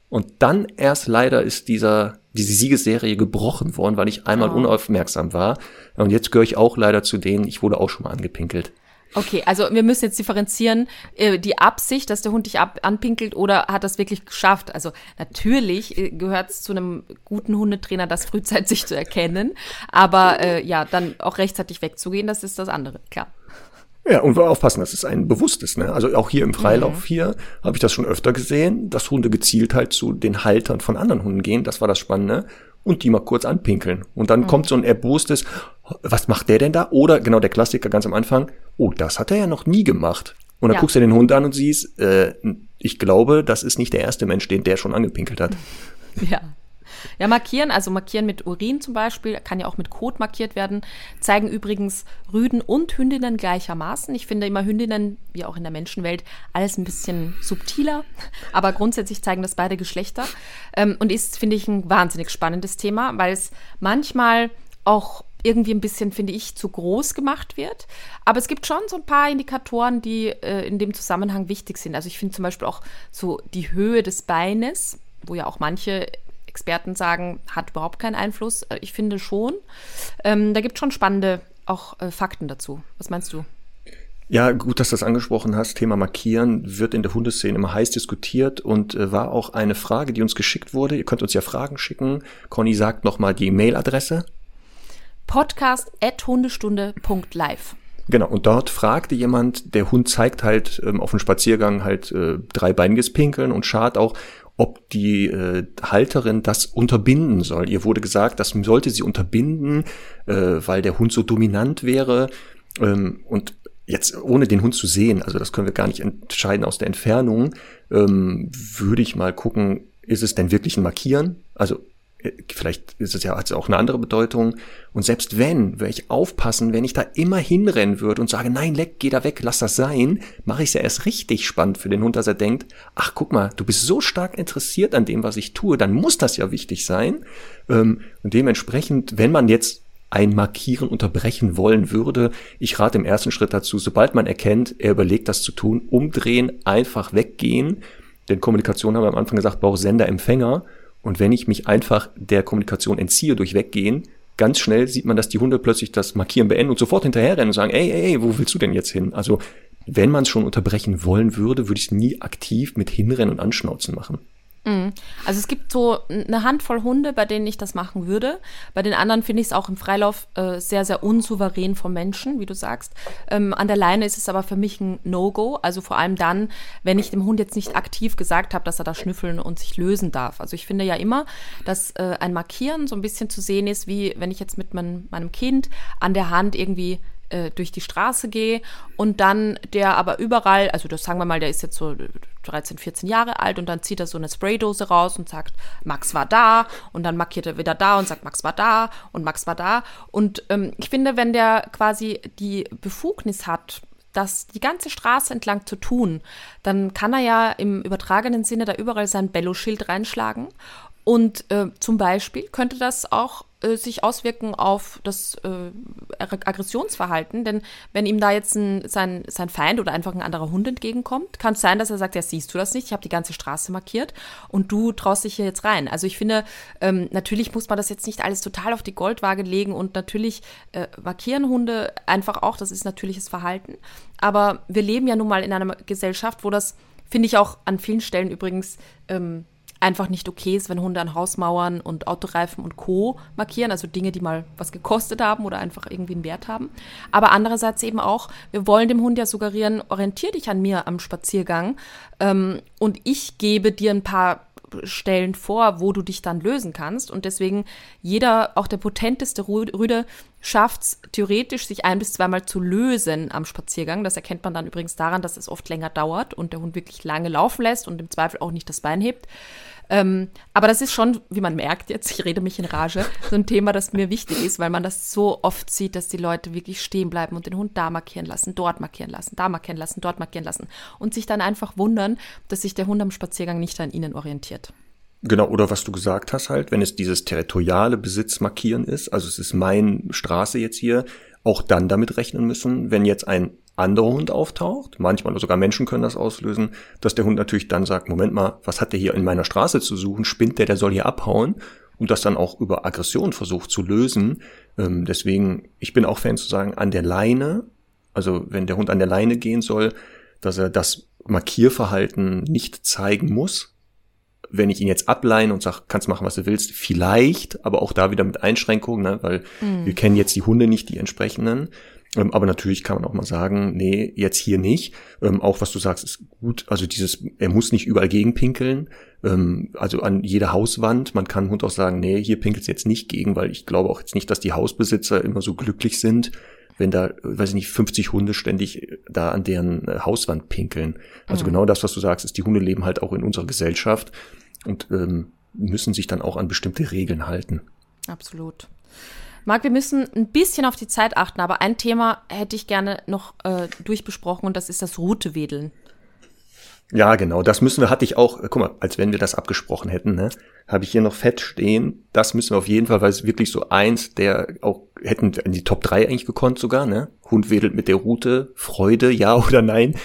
Und dann erst leider ist dieser, diese Siegesserie gebrochen worden, weil ich einmal oh. unaufmerksam war. Und jetzt gehöre ich auch leider zu denen, ich wurde auch schon mal angepinkelt. Okay, also wir müssen jetzt differenzieren, äh, die Absicht, dass der Hund dich ab anpinkelt oder hat das wirklich geschafft? Also natürlich äh, gehört es zu einem guten Hundetrainer, das frühzeitig zu erkennen, aber äh, ja, dann auch rechtzeitig wegzugehen, das ist das andere, klar. Ja, und wir aufpassen, das ist ein bewusstes, ne? Also auch hier im Freilauf mhm. hier habe ich das schon öfter gesehen, dass Hunde gezielt halt zu den Haltern von anderen Hunden gehen. Das war das Spannende und die mal kurz anpinkeln. Und dann mhm. kommt so ein erbostes, was macht der denn da? Oder genau der Klassiker ganz am Anfang, oh, das hat er ja noch nie gemacht. Und dann ja. guckst du den Hund an und siehst, äh, ich glaube, das ist nicht der erste Mensch, den der schon angepinkelt hat. Ja. Ja, markieren, also markieren mit Urin zum Beispiel, kann ja auch mit Kot markiert werden, zeigen übrigens Rüden und Hündinnen gleichermaßen. Ich finde immer Hündinnen, wie auch in der Menschenwelt, alles ein bisschen subtiler, aber grundsätzlich zeigen das beide Geschlechter. Ähm, und ist, finde ich, ein wahnsinnig spannendes Thema, weil es manchmal auch irgendwie ein bisschen, finde ich, zu groß gemacht wird. Aber es gibt schon so ein paar Indikatoren, die äh, in dem Zusammenhang wichtig sind. Also ich finde zum Beispiel auch so die Höhe des Beines, wo ja auch manche Experten sagen, hat überhaupt keinen Einfluss. Äh, ich finde schon. Ähm, da gibt es schon spannende auch äh, Fakten dazu. Was meinst du? Ja, gut, dass du das angesprochen hast. Thema Markieren wird in der Hundeszene immer heiß diskutiert und äh, war auch eine Frage, die uns geschickt wurde. Ihr könnt uns ja Fragen schicken. Conny sagt nochmal die Mailadresse. podcast.hundestunde.live. Genau, und dort fragte jemand, der Hund zeigt halt ähm, auf dem Spaziergang halt äh, dreibeiniges Pinkeln und schart auch, ob die äh, Halterin das unterbinden soll. Ihr wurde gesagt, das sollte sie unterbinden, äh, weil der Hund so dominant wäre. Ähm, und jetzt ohne den Hund zu sehen, also das können wir gar nicht entscheiden aus der Entfernung, ähm, würde ich mal gucken, ist es denn wirklich ein Markieren? Also vielleicht ist es ja, hat es auch eine andere Bedeutung. Und selbst wenn, würde ich aufpassen, wenn ich da immer hinrennen würde und sage, nein, leck, geh da weg, lass das sein, mache ich es ja erst richtig spannend für den Hund, dass er denkt, ach guck mal, du bist so stark interessiert an dem, was ich tue, dann muss das ja wichtig sein. Ähm, und dementsprechend, wenn man jetzt ein Markieren unterbrechen wollen würde, ich rate im ersten Schritt dazu, sobald man erkennt, er überlegt das zu tun, umdrehen, einfach weggehen. Denn Kommunikation haben wir am Anfang gesagt, braucht Sender, Empfänger. Und wenn ich mich einfach der Kommunikation entziehe durch Weggehen, ganz schnell sieht man, dass die Hunde plötzlich das Markieren beenden und sofort hinterherrennen und sagen, ey, ey, ey, wo willst du denn jetzt hin? Also, wenn man es schon unterbrechen wollen würde, würde ich es nie aktiv mit hinrennen und anschnauzen machen. Mhm. Also es gibt so eine Handvoll Hunde, bei denen ich das machen würde. Bei den anderen finde ich es auch im Freilauf äh, sehr, sehr unsouverän vom Menschen, wie du sagst. Ähm, an der Leine ist es aber für mich ein No-Go. Also vor allem dann, wenn ich dem Hund jetzt nicht aktiv gesagt habe, dass er da schnüffeln und sich lösen darf. Also ich finde ja immer, dass äh, ein Markieren so ein bisschen zu sehen ist, wie wenn ich jetzt mit mein, meinem Kind an der Hand irgendwie äh, durch die Straße gehe und dann der aber überall, also das sagen wir mal, der ist jetzt so 13, 14 Jahre alt und dann zieht er so eine Spraydose raus und sagt, Max war da und dann markiert er wieder da und sagt, Max war da und Max war da. Und ähm, ich finde, wenn der quasi die Befugnis hat, das die ganze Straße entlang zu tun, dann kann er ja im übertragenen Sinne da überall sein Bello-Schild reinschlagen Und äh, zum Beispiel könnte das auch äh, sich auswirken auf das äh, Aggressionsverhalten. Denn wenn ihm da jetzt ein, sein, sein Feind oder einfach ein anderer Hund entgegenkommt, kann es sein, dass er sagt, ja, siehst du das nicht, ich habe die ganze Straße markiert und du traust dich hier jetzt rein. Also ich finde, ähm, natürlich muss man das jetzt nicht alles total auf die Goldwaage legen und natürlich äh, markieren Hunde einfach auch, das ist natürliches Verhalten. Aber wir leben ja nun mal in einer Gesellschaft, wo das, finde ich auch an vielen Stellen übrigens, ähm, einfach nicht okay ist, wenn Hunde an Hausmauern und Autoreifen und Co. markieren, also Dinge, die mal was gekostet haben oder einfach irgendwie einen Wert haben. Aber andererseits eben auch, wir wollen dem Hund ja suggerieren, orientier dich an mir am Spaziergang ähm, und ich gebe dir ein paar Stellen vor, wo du dich dann lösen kannst. Und deswegen jeder, auch der potenteste Rüde, schafft es theoretisch, sich ein bis zweimal zu lösen am Spaziergang. Das erkennt man dann übrigens daran, dass es oft länger dauert und der Hund wirklich lange laufen lässt und im Zweifel auch nicht das Bein hebt. Ähm, aber das ist schon, wie man merkt jetzt, ich rede mich in Rage, so ein Thema, das mir wichtig ist, weil man das so oft sieht, dass die Leute wirklich stehen bleiben und den Hund da markieren lassen, dort markieren lassen, da markieren lassen, dort markieren lassen und sich dann einfach wundern, dass sich der Hund am Spaziergang nicht an ihnen orientiert. Genau, oder was du gesagt hast halt, wenn es dieses territoriale Besitz markieren ist, also es ist meine Straße jetzt hier, auch dann damit rechnen müssen, wenn jetzt ein anderer Hund auftaucht, manchmal sogar Menschen können das auslösen, dass der Hund natürlich dann sagt, Moment mal, was hat der hier in meiner Straße zu suchen? Spinnt der, der soll hier abhauen und das dann auch über Aggression versucht zu lösen. Ähm, deswegen, ich bin auch Fan zu sagen, an der Leine, also wenn der Hund an der Leine gehen soll, dass er das Markierverhalten nicht zeigen muss. Wenn ich ihn jetzt ableine und sage, kannst machen, was du willst, vielleicht, aber auch da wieder mit Einschränkungen, ne, weil mhm. wir kennen jetzt die Hunde nicht, die entsprechenden. Ähm, aber natürlich kann man auch mal sagen, nee, jetzt hier nicht. Ähm, auch was du sagst, ist gut. Also dieses, er muss nicht überall gegenpinkeln. Ähm, also an jeder Hauswand. Man kann Hund auch sagen, nee, hier pinkelt jetzt nicht gegen, weil ich glaube auch jetzt nicht, dass die Hausbesitzer immer so glücklich sind, wenn da, weiß ich nicht, 50 Hunde ständig äh, da an deren äh, Hauswand pinkeln. Also mhm. genau das, was du sagst, ist, die Hunde leben halt auch in unserer Gesellschaft und ähm, müssen sich dann auch an bestimmte Regeln halten. Absolut. Marc, wir müssen ein bisschen auf die Zeit achten, aber ein Thema hätte ich gerne noch äh, durchbesprochen und das ist das Routewedeln. Ja, genau, das müssen wir, hatte ich auch, guck mal, als wenn wir das abgesprochen hätten, ne, habe ich hier noch fett stehen. Das müssen wir auf jeden Fall, weil es wirklich so eins, der auch hätten in die Top 3 eigentlich gekonnt sogar, ne? Hund wedelt mit der Route, Freude, ja <laughs> oder nein.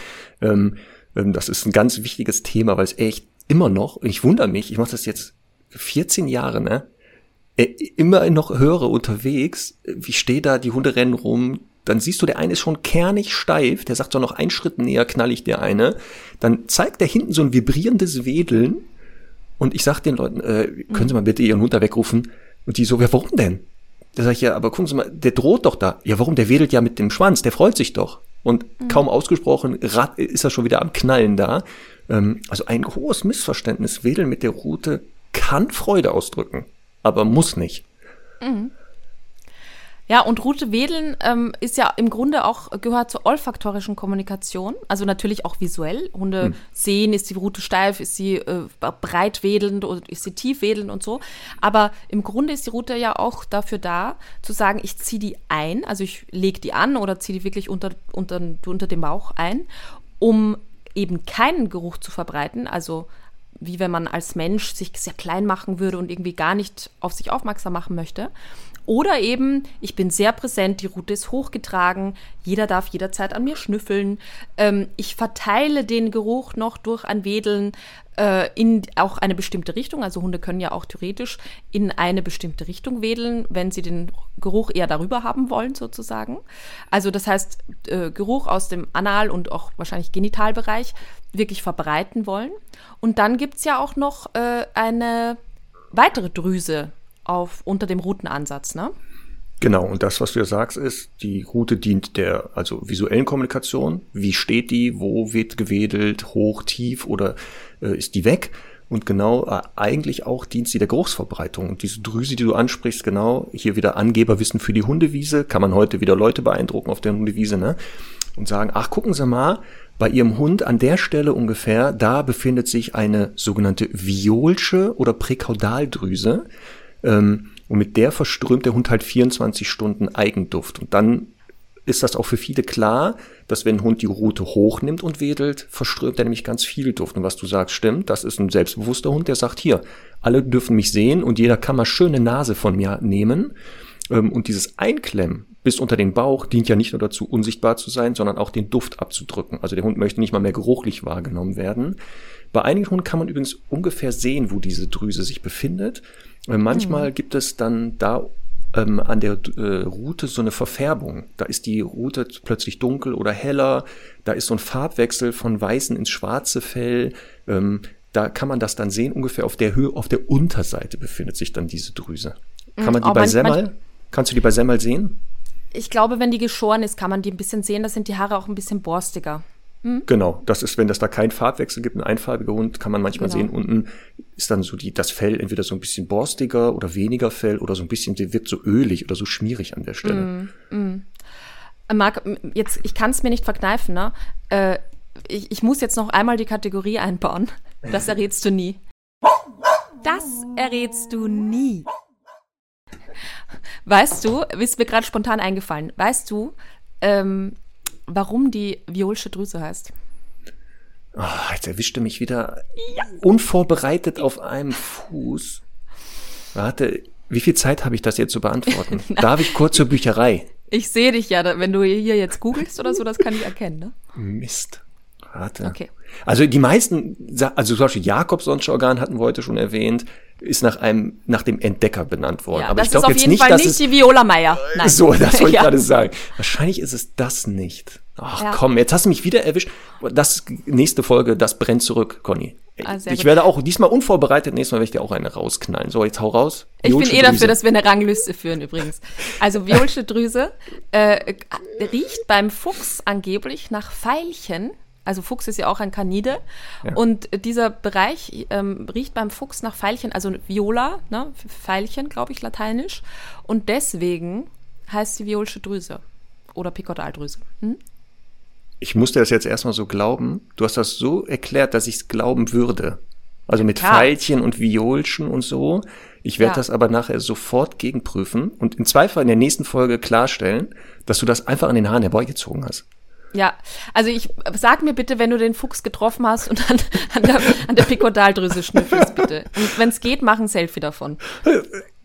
Ähm, ähm, das ist ein ganz wichtiges Thema, weil es echt immer noch, ich wundere mich, ich mache das jetzt 14 Jahre, ne? Äh, immer noch höre unterwegs, wie steht da, die Hunde rennen rum, dann siehst du, der eine ist schon kernig steif, der sagt so noch einen Schritt näher knall ich der eine, dann zeigt der hinten so ein vibrierendes Wedeln und ich sag den Leuten, äh, können Sie mal bitte Ihren Hund da wegrufen? Und die so, ja, warum denn? Da sag ich, ja, aber gucken Sie mal, der droht doch da. Ja, warum? Der wedelt ja mit dem Schwanz, der freut sich doch. Und mhm. kaum ausgesprochen ist er schon wieder am Knallen da. Ähm, also ein hohes Missverständnis. Wedeln mit der Rute kann Freude ausdrücken aber muss nicht. Mhm. Ja, und Route wedeln ähm, ist ja im Grunde auch, gehört zur olfaktorischen Kommunikation, also natürlich auch visuell. Hunde hm. sehen, ist die Route steif, ist sie äh, breit wedelnd oder ist sie tief wedelnd und so. Aber im Grunde ist die Route ja auch dafür da, zu sagen, ich ziehe die ein, also ich lege die an oder ziehe die wirklich unter, unter, unter dem Bauch ein, um eben keinen Geruch zu verbreiten, also wie wenn man als Mensch sich sehr klein machen würde und irgendwie gar nicht auf sich aufmerksam machen möchte. Oder eben, ich bin sehr präsent, die Route ist hochgetragen, jeder darf jederzeit an mir schnüffeln. Ähm, ich verteile den Geruch noch durch ein Wedeln äh, in auch eine bestimmte Richtung. Also Hunde können ja auch theoretisch in eine bestimmte Richtung wedeln, wenn sie den Geruch eher darüber haben wollen, sozusagen. Also das heißt, äh, Geruch aus dem Anal- und auch wahrscheinlich Genitalbereich wirklich verbreiten wollen. Und dann gibt es ja auch noch äh, eine weitere Drüse auf, unter dem Routenansatz, ne? Genau, und das, was du ja sagst, ist, die Route dient der also visuellen Kommunikation. Wie steht die, wo wird gewedelt, hoch, tief oder äh, ist die weg? Und genau, äh, eigentlich auch dient sie der Geruchsverbreitung. Und diese Drüse, die du ansprichst, genau, hier wieder Angeberwissen für die Hundewiese, kann man heute wieder Leute beeindrucken auf der Hundewiese, ne? Und sagen, ach, gucken Sie mal, bei Ihrem Hund an der Stelle ungefähr, da befindet sich eine sogenannte Violsche oder Präkaudaldrüse. Ähm, und mit der verströmt der Hund halt 24 Stunden Eigenduft. Und dann ist das auch für viele klar, dass wenn ein Hund die Rute hochnimmt und wedelt, verströmt er nämlich ganz viel Duft. Und was du sagst, stimmt. Das ist ein selbstbewusster Hund, der sagt, hier, alle dürfen mich sehen und jeder kann mal schöne Nase von mir nehmen. Ähm, und dieses Einklemmen bis unter den Bauch dient ja nicht nur dazu, unsichtbar zu sein, sondern auch den Duft abzudrücken. Also der Hund möchte nicht mal mehr geruchlich wahrgenommen werden. Bei einigen Hunden kann man übrigens ungefähr sehen, wo diese Drüse sich befindet. Äh, manchmal mhm. gibt es dann da ähm, an der äh, Route so eine Verfärbung. Da ist die Route plötzlich dunkel oder heller. Da ist so ein Farbwechsel von weißen ins schwarze Fell. Ähm, da kann man das dann sehen. Ungefähr auf der Höhe, auf der Unterseite befindet sich dann diese Drüse. Kann man die oh, bei Semmel? Kannst du die bei Semmel sehen? Ich glaube, wenn die geschoren ist, kann man die ein bisschen sehen. Da sind die Haare auch ein bisschen borstiger. Hm? Genau, das ist, wenn das da keinen Farbwechsel gibt, ein einfarbiger Hund, kann man manchmal genau. sehen, unten ist dann so die, das Fell entweder so ein bisschen borstiger oder weniger Fell oder so ein bisschen, wird so ölig oder so schmierig an der Stelle. Mm, mm. Marc, jetzt, ich kann es mir nicht verkneifen, ne? Äh, ich, ich muss jetzt noch einmal die Kategorie einbauen. Das errätst du nie. Das errätst du nie. Weißt du, ist mir gerade spontan eingefallen, weißt du, ähm, warum die violsche Drüse heißt? Oh, jetzt erwischte mich wieder ja. unvorbereitet auf einem Fuß. Warte, wie viel Zeit habe ich das jetzt zu beantworten? <laughs> Darf ich kurz zur Bücherei? Ich sehe dich ja, wenn du hier jetzt googelst oder so, das kann ich erkennen, ne? Mist. Warte. Okay. Also die meisten, also zum Beispiel Jakobsonsche Organ hatten wir heute schon erwähnt, ist nach einem, nach dem Entdecker benannt worden. Ja, Aber ich glaube jetzt nicht, Fall dass nicht die Viola Meyer. Nein. So, das wollte ich <laughs> ja. gerade sagen. Wahrscheinlich ist es das nicht. Ach ja. komm, jetzt hast du mich wieder erwischt. Das nächste Folge, das brennt zurück, Conny. Ah, ich gut. werde auch diesmal unvorbereitet, nächstes Mal werde ich dir auch eine rausknallen. So, jetzt hau raus. Ich bin eh dafür, dass wir eine Rangliste führen übrigens. Also violsche Drüse äh, riecht beim Fuchs angeblich nach Veilchen also Fuchs ist ja auch ein Kanide. Ja. Und dieser Bereich ähm, riecht beim Fuchs nach Pfeilchen, also Viola, ne? Pfeilchen, glaube ich, lateinisch. Und deswegen heißt sie violsche Drüse oder Picottaldrüse. Hm? Ich musste das jetzt erstmal so glauben. Du hast das so erklärt, dass ich es glauben würde. Also mit ja. Pfeilchen und Violchen und so. Ich werde ja. das aber nachher sofort gegenprüfen und im Zweifel in der nächsten Folge klarstellen, dass du das einfach an den Haaren herbeigezogen hast. Ja, also ich sag mir bitte, wenn du den Fuchs getroffen hast und an, an der, an der Pikodaldrüse schnüffelst, bitte. Und wenn es geht, mach ein Selfie davon.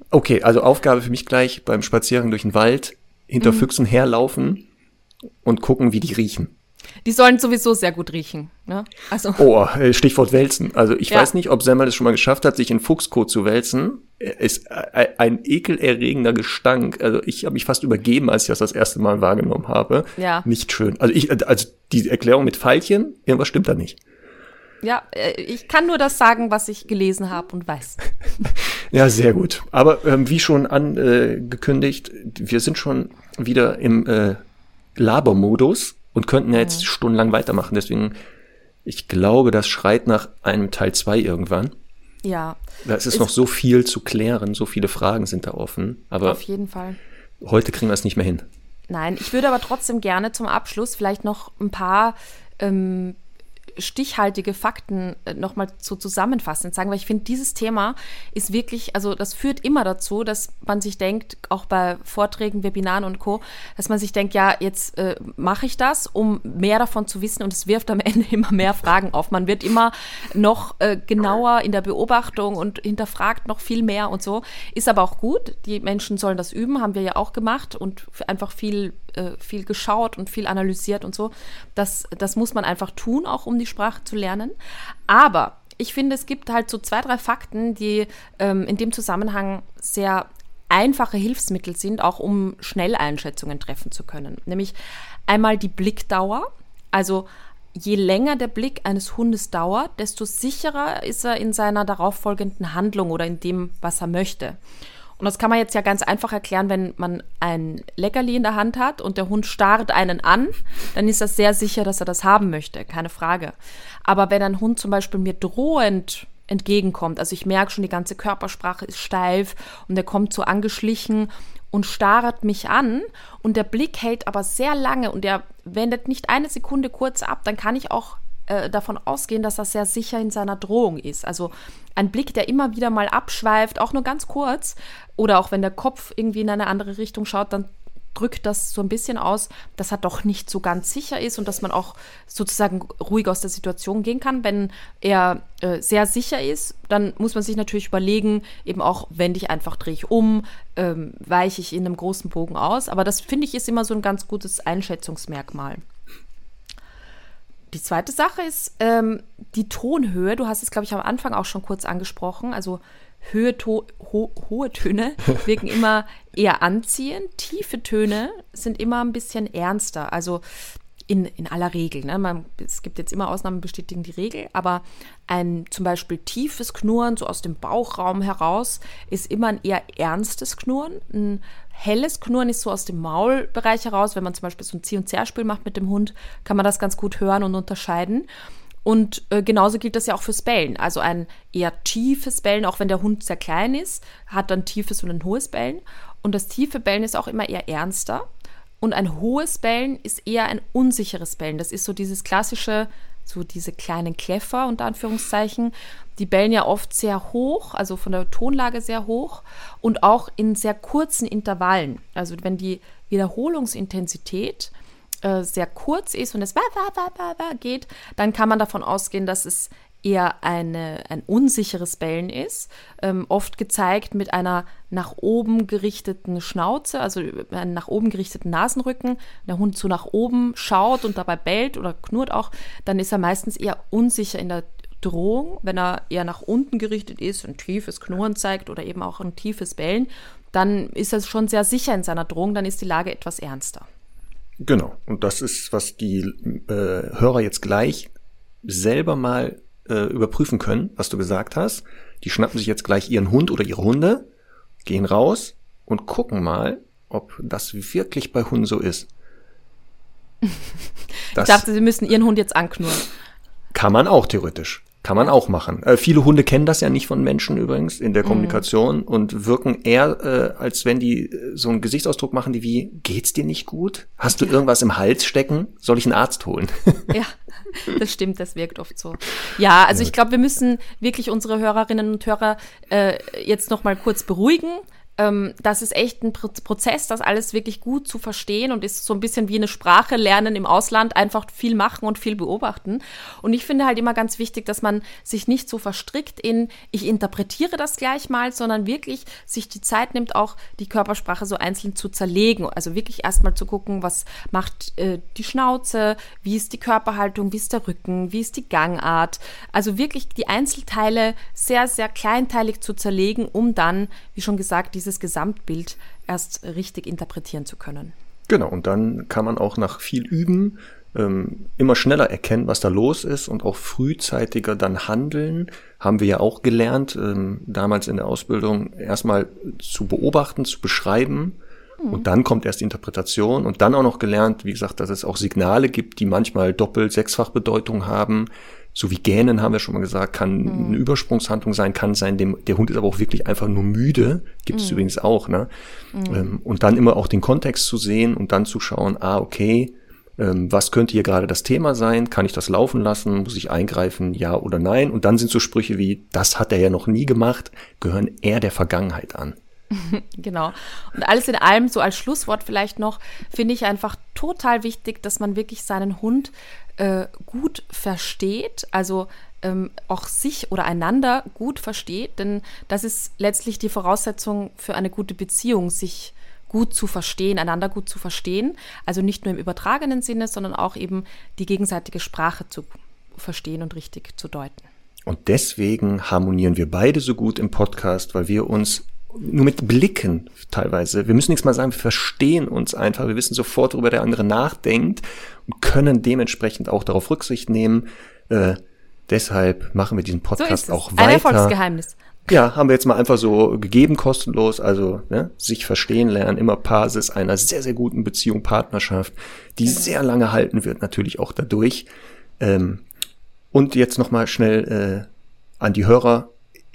Okay, also Aufgabe für mich gleich beim Spaziergang durch den Wald hinter mhm. Füchsen herlaufen und gucken, wie die riechen. Die sollen sowieso sehr gut riechen. Ne? Also. Oh, äh, Stichwort Wälzen. Also ich ja. weiß nicht, ob Semmel es schon mal geschafft hat, sich in Fuchskot zu wälzen. Ist ein ekelerregender Gestank. Also ich habe mich fast übergeben, als ich das das erste Mal wahrgenommen habe. Ja. Nicht schön. Also ich, also die Erklärung mit Pfeilchen, irgendwas stimmt da nicht. Ja, äh, ich kann nur das sagen, was ich gelesen habe und weiß. <laughs> ja, sehr gut. Aber ähm, wie schon angekündigt, wir sind schon wieder im äh, Labermodus und könnten ja jetzt stundenlang weitermachen. Deswegen, ich glaube, das schreit nach einem Teil 2 irgendwann. Ja. Da ist es noch so viel zu klären, so viele Fragen sind da offen. Aber auf jeden Fall. Heute kriegen wir es nicht mehr hin. Nein, ich würde aber trotzdem gerne zum Abschluss vielleicht noch ein paar ähm, stichhaltige Fakten äh, nochmal so zusammenfassend sagen, weil ich finde, dieses Thema ist wirklich, also das führt immer dazu, dass man sich denkt, auch bei Vorträgen, Webinaren und Co., dass man sich denkt, ja, jetzt äh, mache ich das, um mehr davon zu wissen und es wirft am <laughs> Ende immer mehr Fragen auf. Man wird immer noch äh, genauer in der Beobachtung und hinterfragt noch viel mehr und so. Ist aber auch gut. Die Menschen sollen das üben, haben wir ja auch gemacht und einfach viel äh, viel geschaut und viel analysiert und so. Das, das muss man einfach tun, auch um die Sprache zu lernen. Aber ich finde, es gibt halt so zwei, drei Fakten, die ähm, in dem Zusammenhang sehr einfache Hilfsmittel sind, auch um Schnelleinschätzungen treffen zu können. Nämlich einmal die Blickdauer. Also je länger der Blick eines Hundes dauert, desto sicherer ist er in seiner darauffolgenden Handlung oder in dem, was er möchte. Und das kann man jetzt ja ganz einfach erklären, wenn man ein Leckerli in der Hand hat und der Hund starrt einen an, dann ist das sehr sicher, dass er das haben möchte, keine Frage. Aber wenn ein Hund zum Beispiel mir drohend entgegenkommt, also ich merke schon, die ganze Körpersprache ist steif und er kommt so angeschlichen und starrt mich an und der Blick hält aber sehr lange und er wendet nicht eine Sekunde kurz ab, dann kann ich auch äh, davon ausgehen, dass er sehr sicher in seiner Drohung ist. Also ein Blick, der immer wieder mal abschweift, auch nur ganz kurz, oder auch wenn der Kopf irgendwie in eine andere Richtung schaut, dann drückt das so ein bisschen aus, dass er doch nicht so ganz sicher ist und dass man auch sozusagen ruhig aus der Situation gehen kann. Wenn er äh, sehr sicher ist, dann muss man sich natürlich überlegen, eben auch, wende ich einfach, drehe ich um, ähm, weiche ich in einem großen Bogen aus. Aber das finde ich ist immer so ein ganz gutes Einschätzungsmerkmal. Die zweite Sache ist ähm, die Tonhöhe. Du hast es, glaube ich, am Anfang auch schon kurz angesprochen. Also Höhe, to, ho, hohe Töne <laughs> wirken immer eher anziehend. Tiefe Töne sind immer ein bisschen ernster. Also in, in aller Regel. Ne? Man, es gibt jetzt immer Ausnahmen, bestätigen die Regel, aber ein zum Beispiel tiefes Knurren, so aus dem Bauchraum heraus, ist immer ein eher ernstes Knurren. Ein helles Knurren ist so aus dem Maulbereich heraus. Wenn man zum Beispiel so ein Zieh- und Zerspiel macht mit dem Hund, kann man das ganz gut hören und unterscheiden. Und äh, genauso gilt das ja auch fürs Bellen. Also ein eher tiefes Bellen, auch wenn der Hund sehr klein ist, hat dann tiefes und ein hohes Bellen. Und das tiefe Bellen ist auch immer eher ernster. Und ein hohes Bellen ist eher ein unsicheres Bellen. Das ist so dieses klassische, so diese kleinen Kläffer unter Anführungszeichen. Die bellen ja oft sehr hoch, also von der Tonlage sehr hoch und auch in sehr kurzen Intervallen. Also wenn die Wiederholungsintensität äh, sehr kurz ist und es geht, dann kann man davon ausgehen, dass es eher eine, ein unsicheres Bellen ist, ähm, oft gezeigt mit einer nach oben gerichteten Schnauze, also einem nach oben gerichteten Nasenrücken. Wenn der Hund so nach oben schaut und dabei bellt oder knurrt auch, dann ist er meistens eher unsicher in der Drohung. Wenn er eher nach unten gerichtet ist, ein tiefes Knurren zeigt oder eben auch ein tiefes Bellen, dann ist er schon sehr sicher in seiner Drohung, dann ist die Lage etwas ernster. Genau. Und das ist, was die äh, Hörer jetzt gleich selber mal äh, überprüfen können, was du gesagt hast. Die schnappen sich jetzt gleich ihren Hund oder ihre Hunde, gehen raus und gucken mal, ob das wirklich bei Hunden so ist. <laughs> ich dachte, sie müssen ihren Hund jetzt anknurren. Kann man auch theoretisch. Kann man auch machen. Äh, viele Hunde kennen das ja nicht von Menschen übrigens in der mhm. Kommunikation mhm. und wirken eher, äh, als wenn die äh, so einen Gesichtsausdruck machen, die wie, geht's dir nicht gut? Hast du ja. irgendwas im Hals stecken? Soll ich einen Arzt holen? <laughs> ja, das stimmt, das wirkt oft so. Ja, also ja. ich glaube, wir müssen wirklich unsere Hörerinnen und Hörer äh, jetzt noch mal kurz beruhigen ähm, das ist echt ein Prozess, das alles wirklich gut zu verstehen und ist so ein bisschen wie eine Sprache lernen im Ausland, einfach viel machen und viel beobachten. Und ich finde halt immer ganz wichtig, dass man sich nicht so verstrickt in, ich interpretiere das gleich mal, sondern wirklich sich die Zeit nimmt, auch die Körpersprache so einzeln zu zerlegen. Also wirklich erstmal zu gucken, was macht äh, die Schnauze, wie ist die Körperhaltung, wie ist der Rücken, wie ist die Gangart. Also wirklich die Einzelteile sehr, sehr kleinteilig zu zerlegen, um dann, wie schon gesagt, diese dieses Gesamtbild erst richtig interpretieren zu können. Genau, und dann kann man auch nach viel Üben ähm, immer schneller erkennen, was da los ist und auch frühzeitiger dann handeln. Haben wir ja auch gelernt, ähm, damals in der Ausbildung erstmal zu beobachten, zu beschreiben. Mhm. Und dann kommt erst die Interpretation und dann auch noch gelernt, wie gesagt, dass es auch Signale gibt, die manchmal doppelt, sechsfach Bedeutung haben, so wie Gähnen haben wir schon mal gesagt, kann mhm. eine Übersprungshandlung sein, kann sein, dem, der Hund ist aber auch wirklich einfach nur müde, gibt es mhm. übrigens auch, ne? Mhm. Ähm, und dann immer auch den Kontext zu sehen und dann zu schauen, ah, okay, ähm, was könnte hier gerade das Thema sein? Kann ich das laufen lassen? Muss ich eingreifen? Ja oder nein? Und dann sind so Sprüche wie, das hat er ja noch nie gemacht, gehören eher der Vergangenheit an. <laughs> genau. Und alles in allem, so als Schlusswort vielleicht noch, finde ich einfach total wichtig, dass man wirklich seinen Hund äh, gut versteht, also ähm, auch sich oder einander gut versteht, denn das ist letztlich die Voraussetzung für eine gute Beziehung, sich gut zu verstehen, einander gut zu verstehen, also nicht nur im übertragenen Sinne, sondern auch eben die gegenseitige Sprache zu verstehen und richtig zu deuten. Und deswegen harmonieren wir beide so gut im Podcast, weil wir uns nur mit Blicken teilweise. Wir müssen nichts mal sagen, wir verstehen uns einfach. Wir wissen sofort, worüber der andere nachdenkt und können dementsprechend auch darauf Rücksicht nehmen. Äh, deshalb machen wir diesen Podcast so auch weiter. Ein Erfolgsgeheimnis. Ja, haben wir jetzt mal einfach so gegeben, kostenlos. Also ne, sich verstehen lernen, immer Basis einer sehr, sehr guten Beziehung, Partnerschaft, die genau. sehr lange halten wird, natürlich auch dadurch. Ähm, und jetzt nochmal schnell äh, an die Hörer.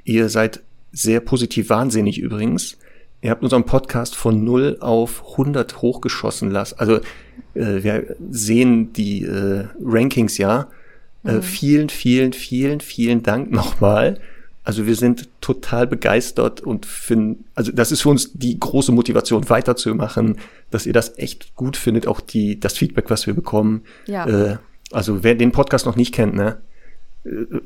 Ihr seid sehr positiv wahnsinnig übrigens. Ihr habt unseren Podcast von 0 auf 100 hochgeschossen lassen. Also äh, wir sehen die äh, Rankings ja. Äh, mhm. Vielen, vielen, vielen, vielen Dank nochmal. Also wir sind total begeistert und finden, also das ist für uns die große Motivation weiterzumachen, dass ihr das echt gut findet, auch die, das Feedback, was wir bekommen. Ja. Äh, also wer den Podcast noch nicht kennt, ne,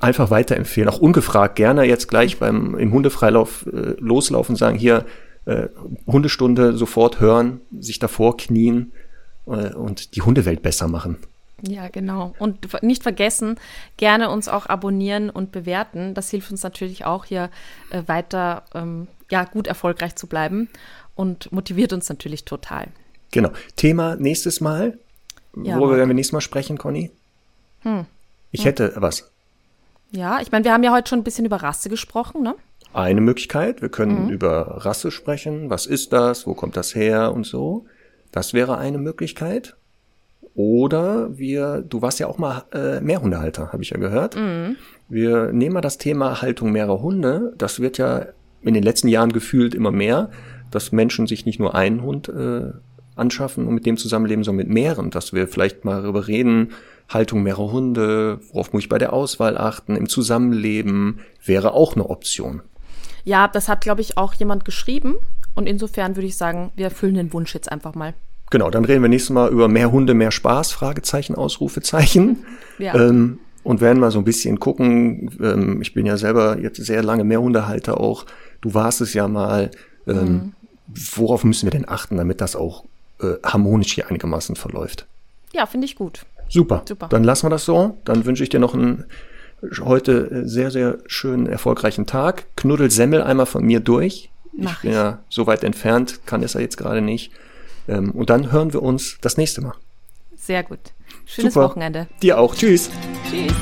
einfach weiterempfehlen, auch ungefragt, gerne jetzt gleich beim im Hundefreilauf äh, loslaufen, sagen hier äh, Hundestunde sofort hören, sich davor knien äh, und die Hundewelt besser machen. Ja, genau. Und nicht vergessen, gerne uns auch abonnieren und bewerten. Das hilft uns natürlich auch hier äh, weiter ähm, ja, gut erfolgreich zu bleiben und motiviert uns natürlich total. Genau. Thema nächstes Mal. Ja, Worüber werden wir nächstes Mal sprechen, Conny? Hm. Ich hätte was. Ja, ich meine, wir haben ja heute schon ein bisschen über Rasse gesprochen, ne? Eine Möglichkeit, wir können Mhm. über Rasse sprechen. Was ist das? Wo kommt das her und so? Das wäre eine Möglichkeit. Oder wir, du warst ja auch mal äh, Mehrhundehalter, habe ich ja gehört. Mhm. Wir nehmen mal das Thema Haltung mehrerer Hunde. Das wird ja in den letzten Jahren gefühlt immer mehr, dass Menschen sich nicht nur einen Hund äh, anschaffen und mit dem zusammenleben, sondern mit mehreren. Dass wir vielleicht mal darüber reden, Haltung mehrerer Hunde, worauf muss ich bei der Auswahl achten, im Zusammenleben, wäre auch eine Option. Ja, das hat, glaube ich, auch jemand geschrieben. Und insofern würde ich sagen, wir erfüllen den Wunsch jetzt einfach mal. Genau, dann reden wir nächstes Mal über mehr Hunde, mehr Spaß, Fragezeichen, Ausrufezeichen. <laughs> Ja. Ähm, und werden mal so ein bisschen gucken. Ähm, ich bin ja selber jetzt sehr lange Mehrhundehalter auch. Du warst es ja mal. Ähm, Worauf müssen wir denn achten, damit das auch äh, harmonisch hier einigermaßen verläuft? Ja, finde ich gut. Super. Super. Dann lassen wir das so. Dann wünsche ich dir noch einen heute äh, sehr, sehr schönen, erfolgreichen Tag. Knuddel Semmel einmal von mir durch. Mach ich bin ich. ja so weit entfernt, kann es ja jetzt gerade nicht. Ähm, und dann hören wir uns das nächste Mal. Sehr gut. Schönes Super. Wochenende. Dir auch. Tschüss. Tschüss.